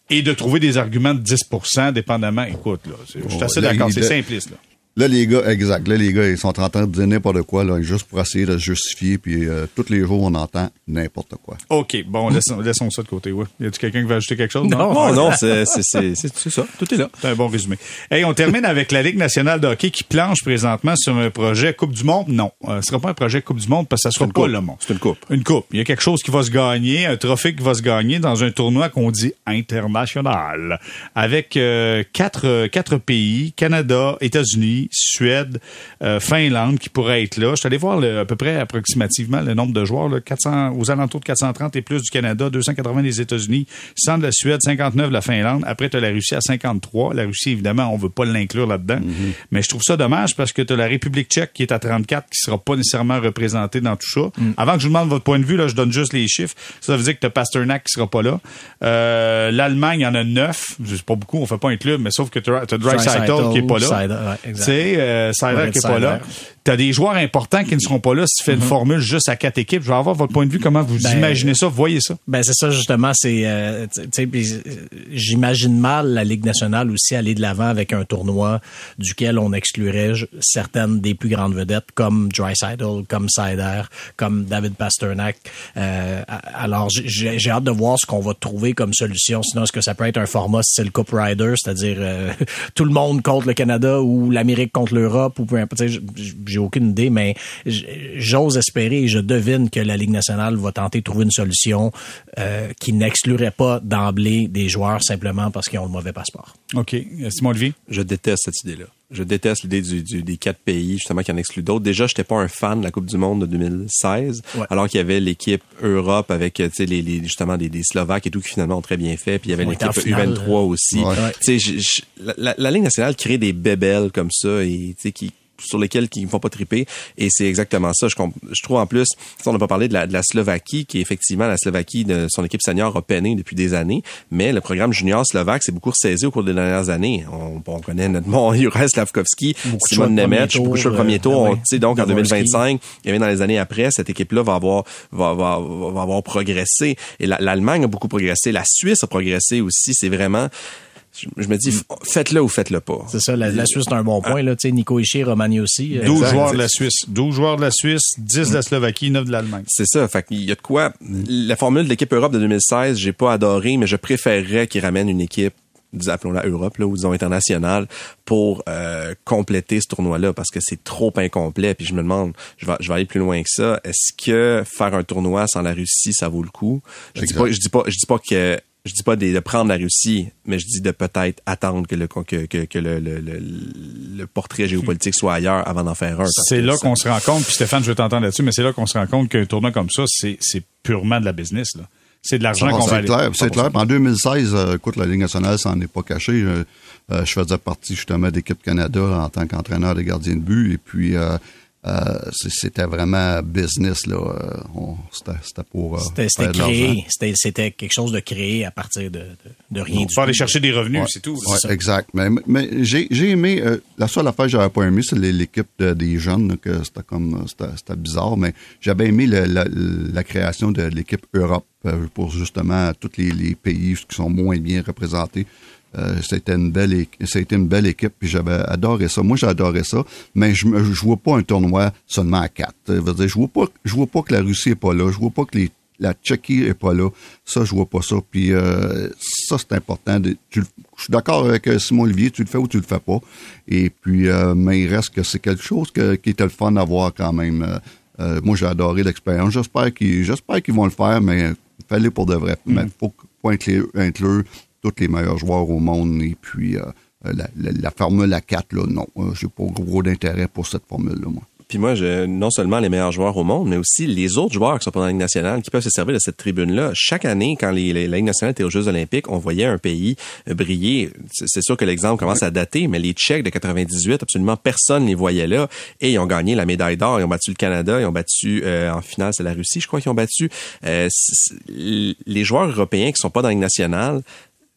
et de trouver des arguments de 10% dépendamment. Écoute, là, je suis assez d'accord, c'est simpliste. Là. Là, les gars, exact. Là, les gars, ils sont en train de dire n'importe quoi, là, juste pour essayer de se justifier. Puis euh, tous les jours, on entend n'importe quoi. OK, bon, laissons, laissons ça de côté. Ouais. Y a-tu quelqu'un qui va ajouter quelque chose? Non, non, non, c'est c'est- c'est- c'est- c'est ça. Tout est là. C'est un bon résumé. Hey, on termine avec la Ligue nationale de hockey qui planche présentement sur un projet Coupe du Monde. Non, euh, ce sera pas un projet Coupe du Monde parce que ça sera une pas coupe. le monde. C'est une coupe. Une coupe. Il y a quelque chose qui va se gagner, un trophée qui va se gagner dans un tournoi qu'on dit international, avec euh, quatre quatre pays Canada, États-Unis, Suède, euh, Finlande qui pourraient être là. Je suis allé voir le- à peu près approximativement le nombre de joueurs, là, 400 aux alentours de 430 et plus du Canada, 280 des États-Unis, 100 de la Suède, 59 de la Finlande. Après, tu as la Russie à 53. La Russie, évidemment, on veut pas l'inclure là-dedans. Mais je trouve ça dommage parce que tu as la République tchèque qui est à 34 qui sera pas nécessairement représentée dans tout ça. Avant que je vous demande votre point de vue, là, je donne juste les chiffres. Ça veut dire que tu as Pasternak qui sera pas là. Euh, L'Allemagne, en a 9. C'est pas beaucoup, on fait pas un club, mais sauf que tu as Dreisaitl qui est pas là. Ouais, sais, euh, Ouais, qui est pas là. Seider. T'as des joueurs importants qui ne seront pas là si tu fais une formule juste à quatre équipes. Je vais avoir votre point de vue, comment vous Ben, imaginez ça, voyez ça. Ben c'est ça justement, c'est euh, tu euh, j'imagine mal la Ligue nationale aussi aller de l'avant avec un tournoi duquel on exclurait certaines des plus grandes vedettes comme Drysdale, comme Sider, comme David Pasternak. Euh, alors j'ai- hâte de voir ce qu'on va trouver comme solution. Sinon est-ce que ça peut être un format style Cup Rider, c'est-à-dire euh, tout le monde contre le Canada ou l'Amérique contre l'Europe ou peu importe. J'ai aucune idée, mais j'ose espérer et je devine que la Ligue nationale va tenter de trouver une solution euh, qui n'exclurait pas d'emblée des joueurs simplement parce qu'ils ont le mauvais passeport. OK. Euh, Simon Olivier? Je déteste cette idée-là. Je déteste l'idée du, du- des quatre pays, justement, qui en excluent d'autres. Déjà, j'étais pas un fan de la Coupe du Monde de 2016, Ouais. alors qu'il y avait l'équipe Europe avec, euh, tu sais, les, les- justement, des, des Slovaques et tout qui finalement ont très bien fait. Puis il y avait l'équipe en finale, U23 aussi. Ouais. Tu sais, je- je- la, la- la Ligue nationale crée des bébelles comme ça et, tu sais, qui sur lesquels qui ne font pas triper. Et c'est exactement ça. Je, trouve en plus on n'a pas parlé de la, de la Slovaquie qui effectivement la Slovaquie de son équipe senior a peiné depuis des années. Mais le programme junior slovaque s'est beaucoup ressaisi au cours des dernières années. On, on connaît bon Juraj Slavkovski Simon Nemec premier beaucoup de tour, premier euh, tour. On- oui. tu sais donc en Dvorsky. 2025 et même dans les années après cette équipe là va avoir va, va, va avoir progressé. Et la- l'Allemagne a beaucoup progressé. La Suisse a progressé aussi. C'est vraiment je, je me dis faites-le ou faites-le pas C'est ça, la, la Suisse c'est un bon point. Là, tu sais, Nico Ishii, Romani aussi. euh, 12 Exact. joueurs de la Suisse. 12 joueurs de la Suisse, 10 de la Slovaquie, 9 de l'Allemagne. C'est ça. Fait qu'il y a de quoi. La formule de l'équipe Europe de 2016, j'ai pas adoré, mais je préférerais qu'ils ramènent une équipe appelons-la Europe, là, ou disons internationale, pour euh, compléter ce tournoi-là, parce que c'est trop incomplet. Puis je me demande, je vais, je vais aller plus loin que ça. Est-ce que faire un tournoi sans la Russie, ça vaut le coup? Je dis pas, je dis pas, je dis pas que je dis pas de, de prendre la Russie, mais je dis de peut-être attendre que le que, que, que le, le, le, le portrait géopolitique soit ailleurs avant d'en faire un. C'est là qu'on se rend compte, puis Stéphane, je veux t'entendre là-dessus, mais c'est là qu'on se rend compte qu'un tournoi comme ça, c'est c'est purement de la business. là. C'est de l'argent Ah, qu'on va c'est aller. clair, c'est clair. En 2016, euh, écoute, la Ligue nationale s'en est pas cachée. Euh, euh, je faisais partie justement d'équipe Canada en tant qu'entraîneur des gardiens de but. Et puis, euh, euh, c'était vraiment business. là. Euh, on- C'était c'était pour euh, C'était créé. C'était c'était quelque chose de créé à partir de, de, de rien du Faut aller chercher des revenus, Ouais, c'est tout. ouais, exact. Mais, mais j'ai j'ai aimé. euh, la seule affaire que j'avais pas aimé, c'est l'é- l'équipe de- des jeunes, là, que c'était comme euh, c'était c'était bizarre. Mais j'avais aimé le- la, la création de l'équipe Europe euh, pour justement tous les, les pays qui sont moins bien représentés. Euh, c'était une belle c'était une belle équipe puis j'avais adoré ça moi j'adorais ça mais je je vois pas un tournoi seulement à quatre je veux dire, je vois pas je vois pas que la Russie est pas là je vois pas que les la Tchéquie est pas là. Ça, je vois pas ça. Puis euh, ça, c'est important. De, tu le- je suis d'accord avec euh, Simon Olivier, tu le fais ou tu le fais pas. Et puis, euh, mais il reste que c'est quelque chose que, qui était le fun à voir quand même. Moi, j'ai adoré l'expérience. J'espère qu'ils j'espère qu'ils vont le faire, mais fallait pour de vrai. Mais faut, faut inclure, inclure tous les meilleurs joueurs au monde. Et puis, euh, la, la, la formule à 4, là, non. Euh, j'ai pas gros d'intérêt pour cette formule-là, moi. Puis moi, je, non seulement les meilleurs joueurs au monde, mais aussi les autres joueurs qui sont pas dans la Ligue nationale, qui peuvent se servir de cette tribune-là. Chaque année, quand les, les- la Ligue nationale était aux Jeux olympiques, on voyait un pays euh, briller. C'est sûr que l'exemple commence à dater, mais les Tchèques de 98, absolument personne les voyait là. Et ils ont gagné la médaille d'or. Ils ont battu le Canada. Ils ont battu, euh, en finale, c'est la Russie, je crois, qu'ils ont battu. Euh, les joueurs européens qui sont pas dans la Ligue nationale,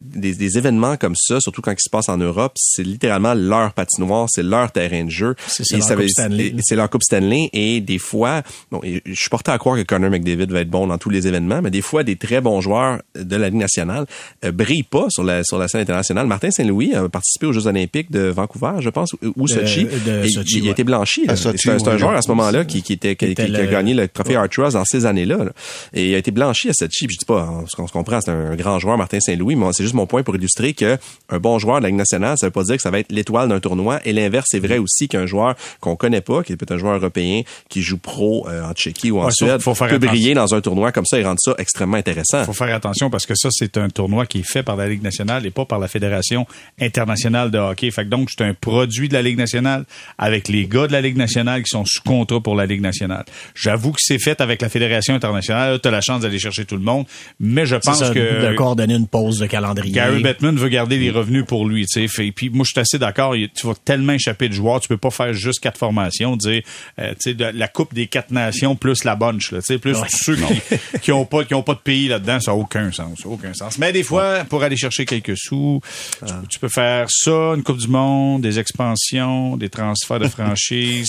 des, des événements comme ça, surtout quand ils se passent en Europe, c'est littéralement leur patinoire, c'est leur terrain de jeu. C'est leur ça Coupe Stanley. et C'est leur Coupe Stanley et des fois, bon, et je suis porté à croire que Connor McDavid va être bon dans tous les événements, mais des fois, des très bons joueurs de la Ligue nationale euh, brillent pas sur la sur la scène internationale. Martin Saint-Louis a participé aux Jeux Olympiques de Vancouver, je pense, ou, Sochi. de Et Sochi, il, il a ouais. été blanchi. C'est un, c'est un oui, joueur à ce moment-là qui, qui était qui, était qui- qui a gagné le trophée Artros dans ces années-là. là. Et il a été blanchi à Sochi. Je dis pas, on, se- on se comprend, c'est un grand joueur, Martin Saint-Louis, mais c'est juste mon point pour illustrer que un bon joueur de la Ligue nationale, ça veut pas dire que ça va être l'étoile d'un tournoi. Et l'inverse, c'est vrai aussi qu'un joueur qu'on connaît pas, qui est peut-être un joueur européen, qui joue pro euh, en Tchéquie ou en Ouais, Suède, faut faire peut attention. briller dans un tournoi comme ça et rendre ça extrêmement intéressant. faut faire attention parce que ça, c'est un tournoi qui est fait par la Ligue nationale et pas par la Fédération internationale de hockey. Fait que donc, c'est un produit de la Ligue nationale avec les gars de la Ligue nationale qui sont sous contrat pour la Ligue nationale. J'avoue que c'est fait avec la Fédération internationale. Tu as la chance d'aller chercher tout le monde, mais je pense ça, que de coordonner une pause de calendrier. Gary Bettman veut garder les revenus pour lui, tu sais. Fait- Puis moi, je suis assez d'accord. Tu vas tellement échapper de joueurs, tu peux pas faire juste quatre formations, dire, euh, tu sais, la coupe des quatre nations plus la bunch, là, tu sais, plus Ouais. ceux qui, qui ont pas, qui ont pas de pays là-dedans, ça a aucun sens, aucun sens. Mais des fois, pour aller chercher quelques sous, tu, tu peux faire ça, une coupe du monde, des expansions, des transferts de franchise,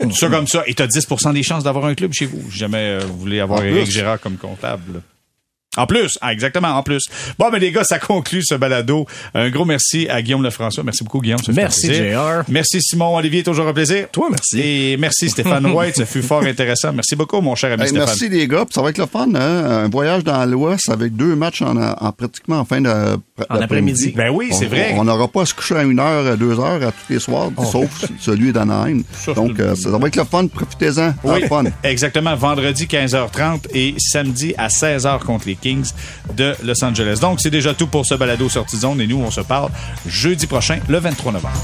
tout ça comme ça. Et t'as 10% des chances d'avoir un club chez vous. Si jamais euh, vous voulez avoir plus. Gérard comme comptable. En plus, ah, exactement, en plus. Bon, mais les gars, ça conclut ce balado. Un gros merci à Guillaume Lefrançois. Merci beaucoup, Guillaume. Merci. JR. Merci, Simon Olivier, toujours un plaisir. Toi, merci. Et merci, Stéphane White. Ça fut fort intéressant. Merci beaucoup, mon cher ami Hey, Stéphane. merci les gars, puis ça va être le fun, hein? un voyage dans l'Ouest avec deux matchs en, en pratiquement en fin de En après-midi. Ben oui, c'est vrai. On n'aura pas à se coucher à une heure, à deux heures à tous les soirs, sauf celui d'Anaheim. Donc, euh, ça va être le fun, profitez-en. Oui, Have fun. exactement. Vendredi 15h30 et samedi à 16h contre les Kings de Los Angeles. Donc, c'est déjà tout pour ce balado sortie et nous, on se parle jeudi prochain, le 23 novembre.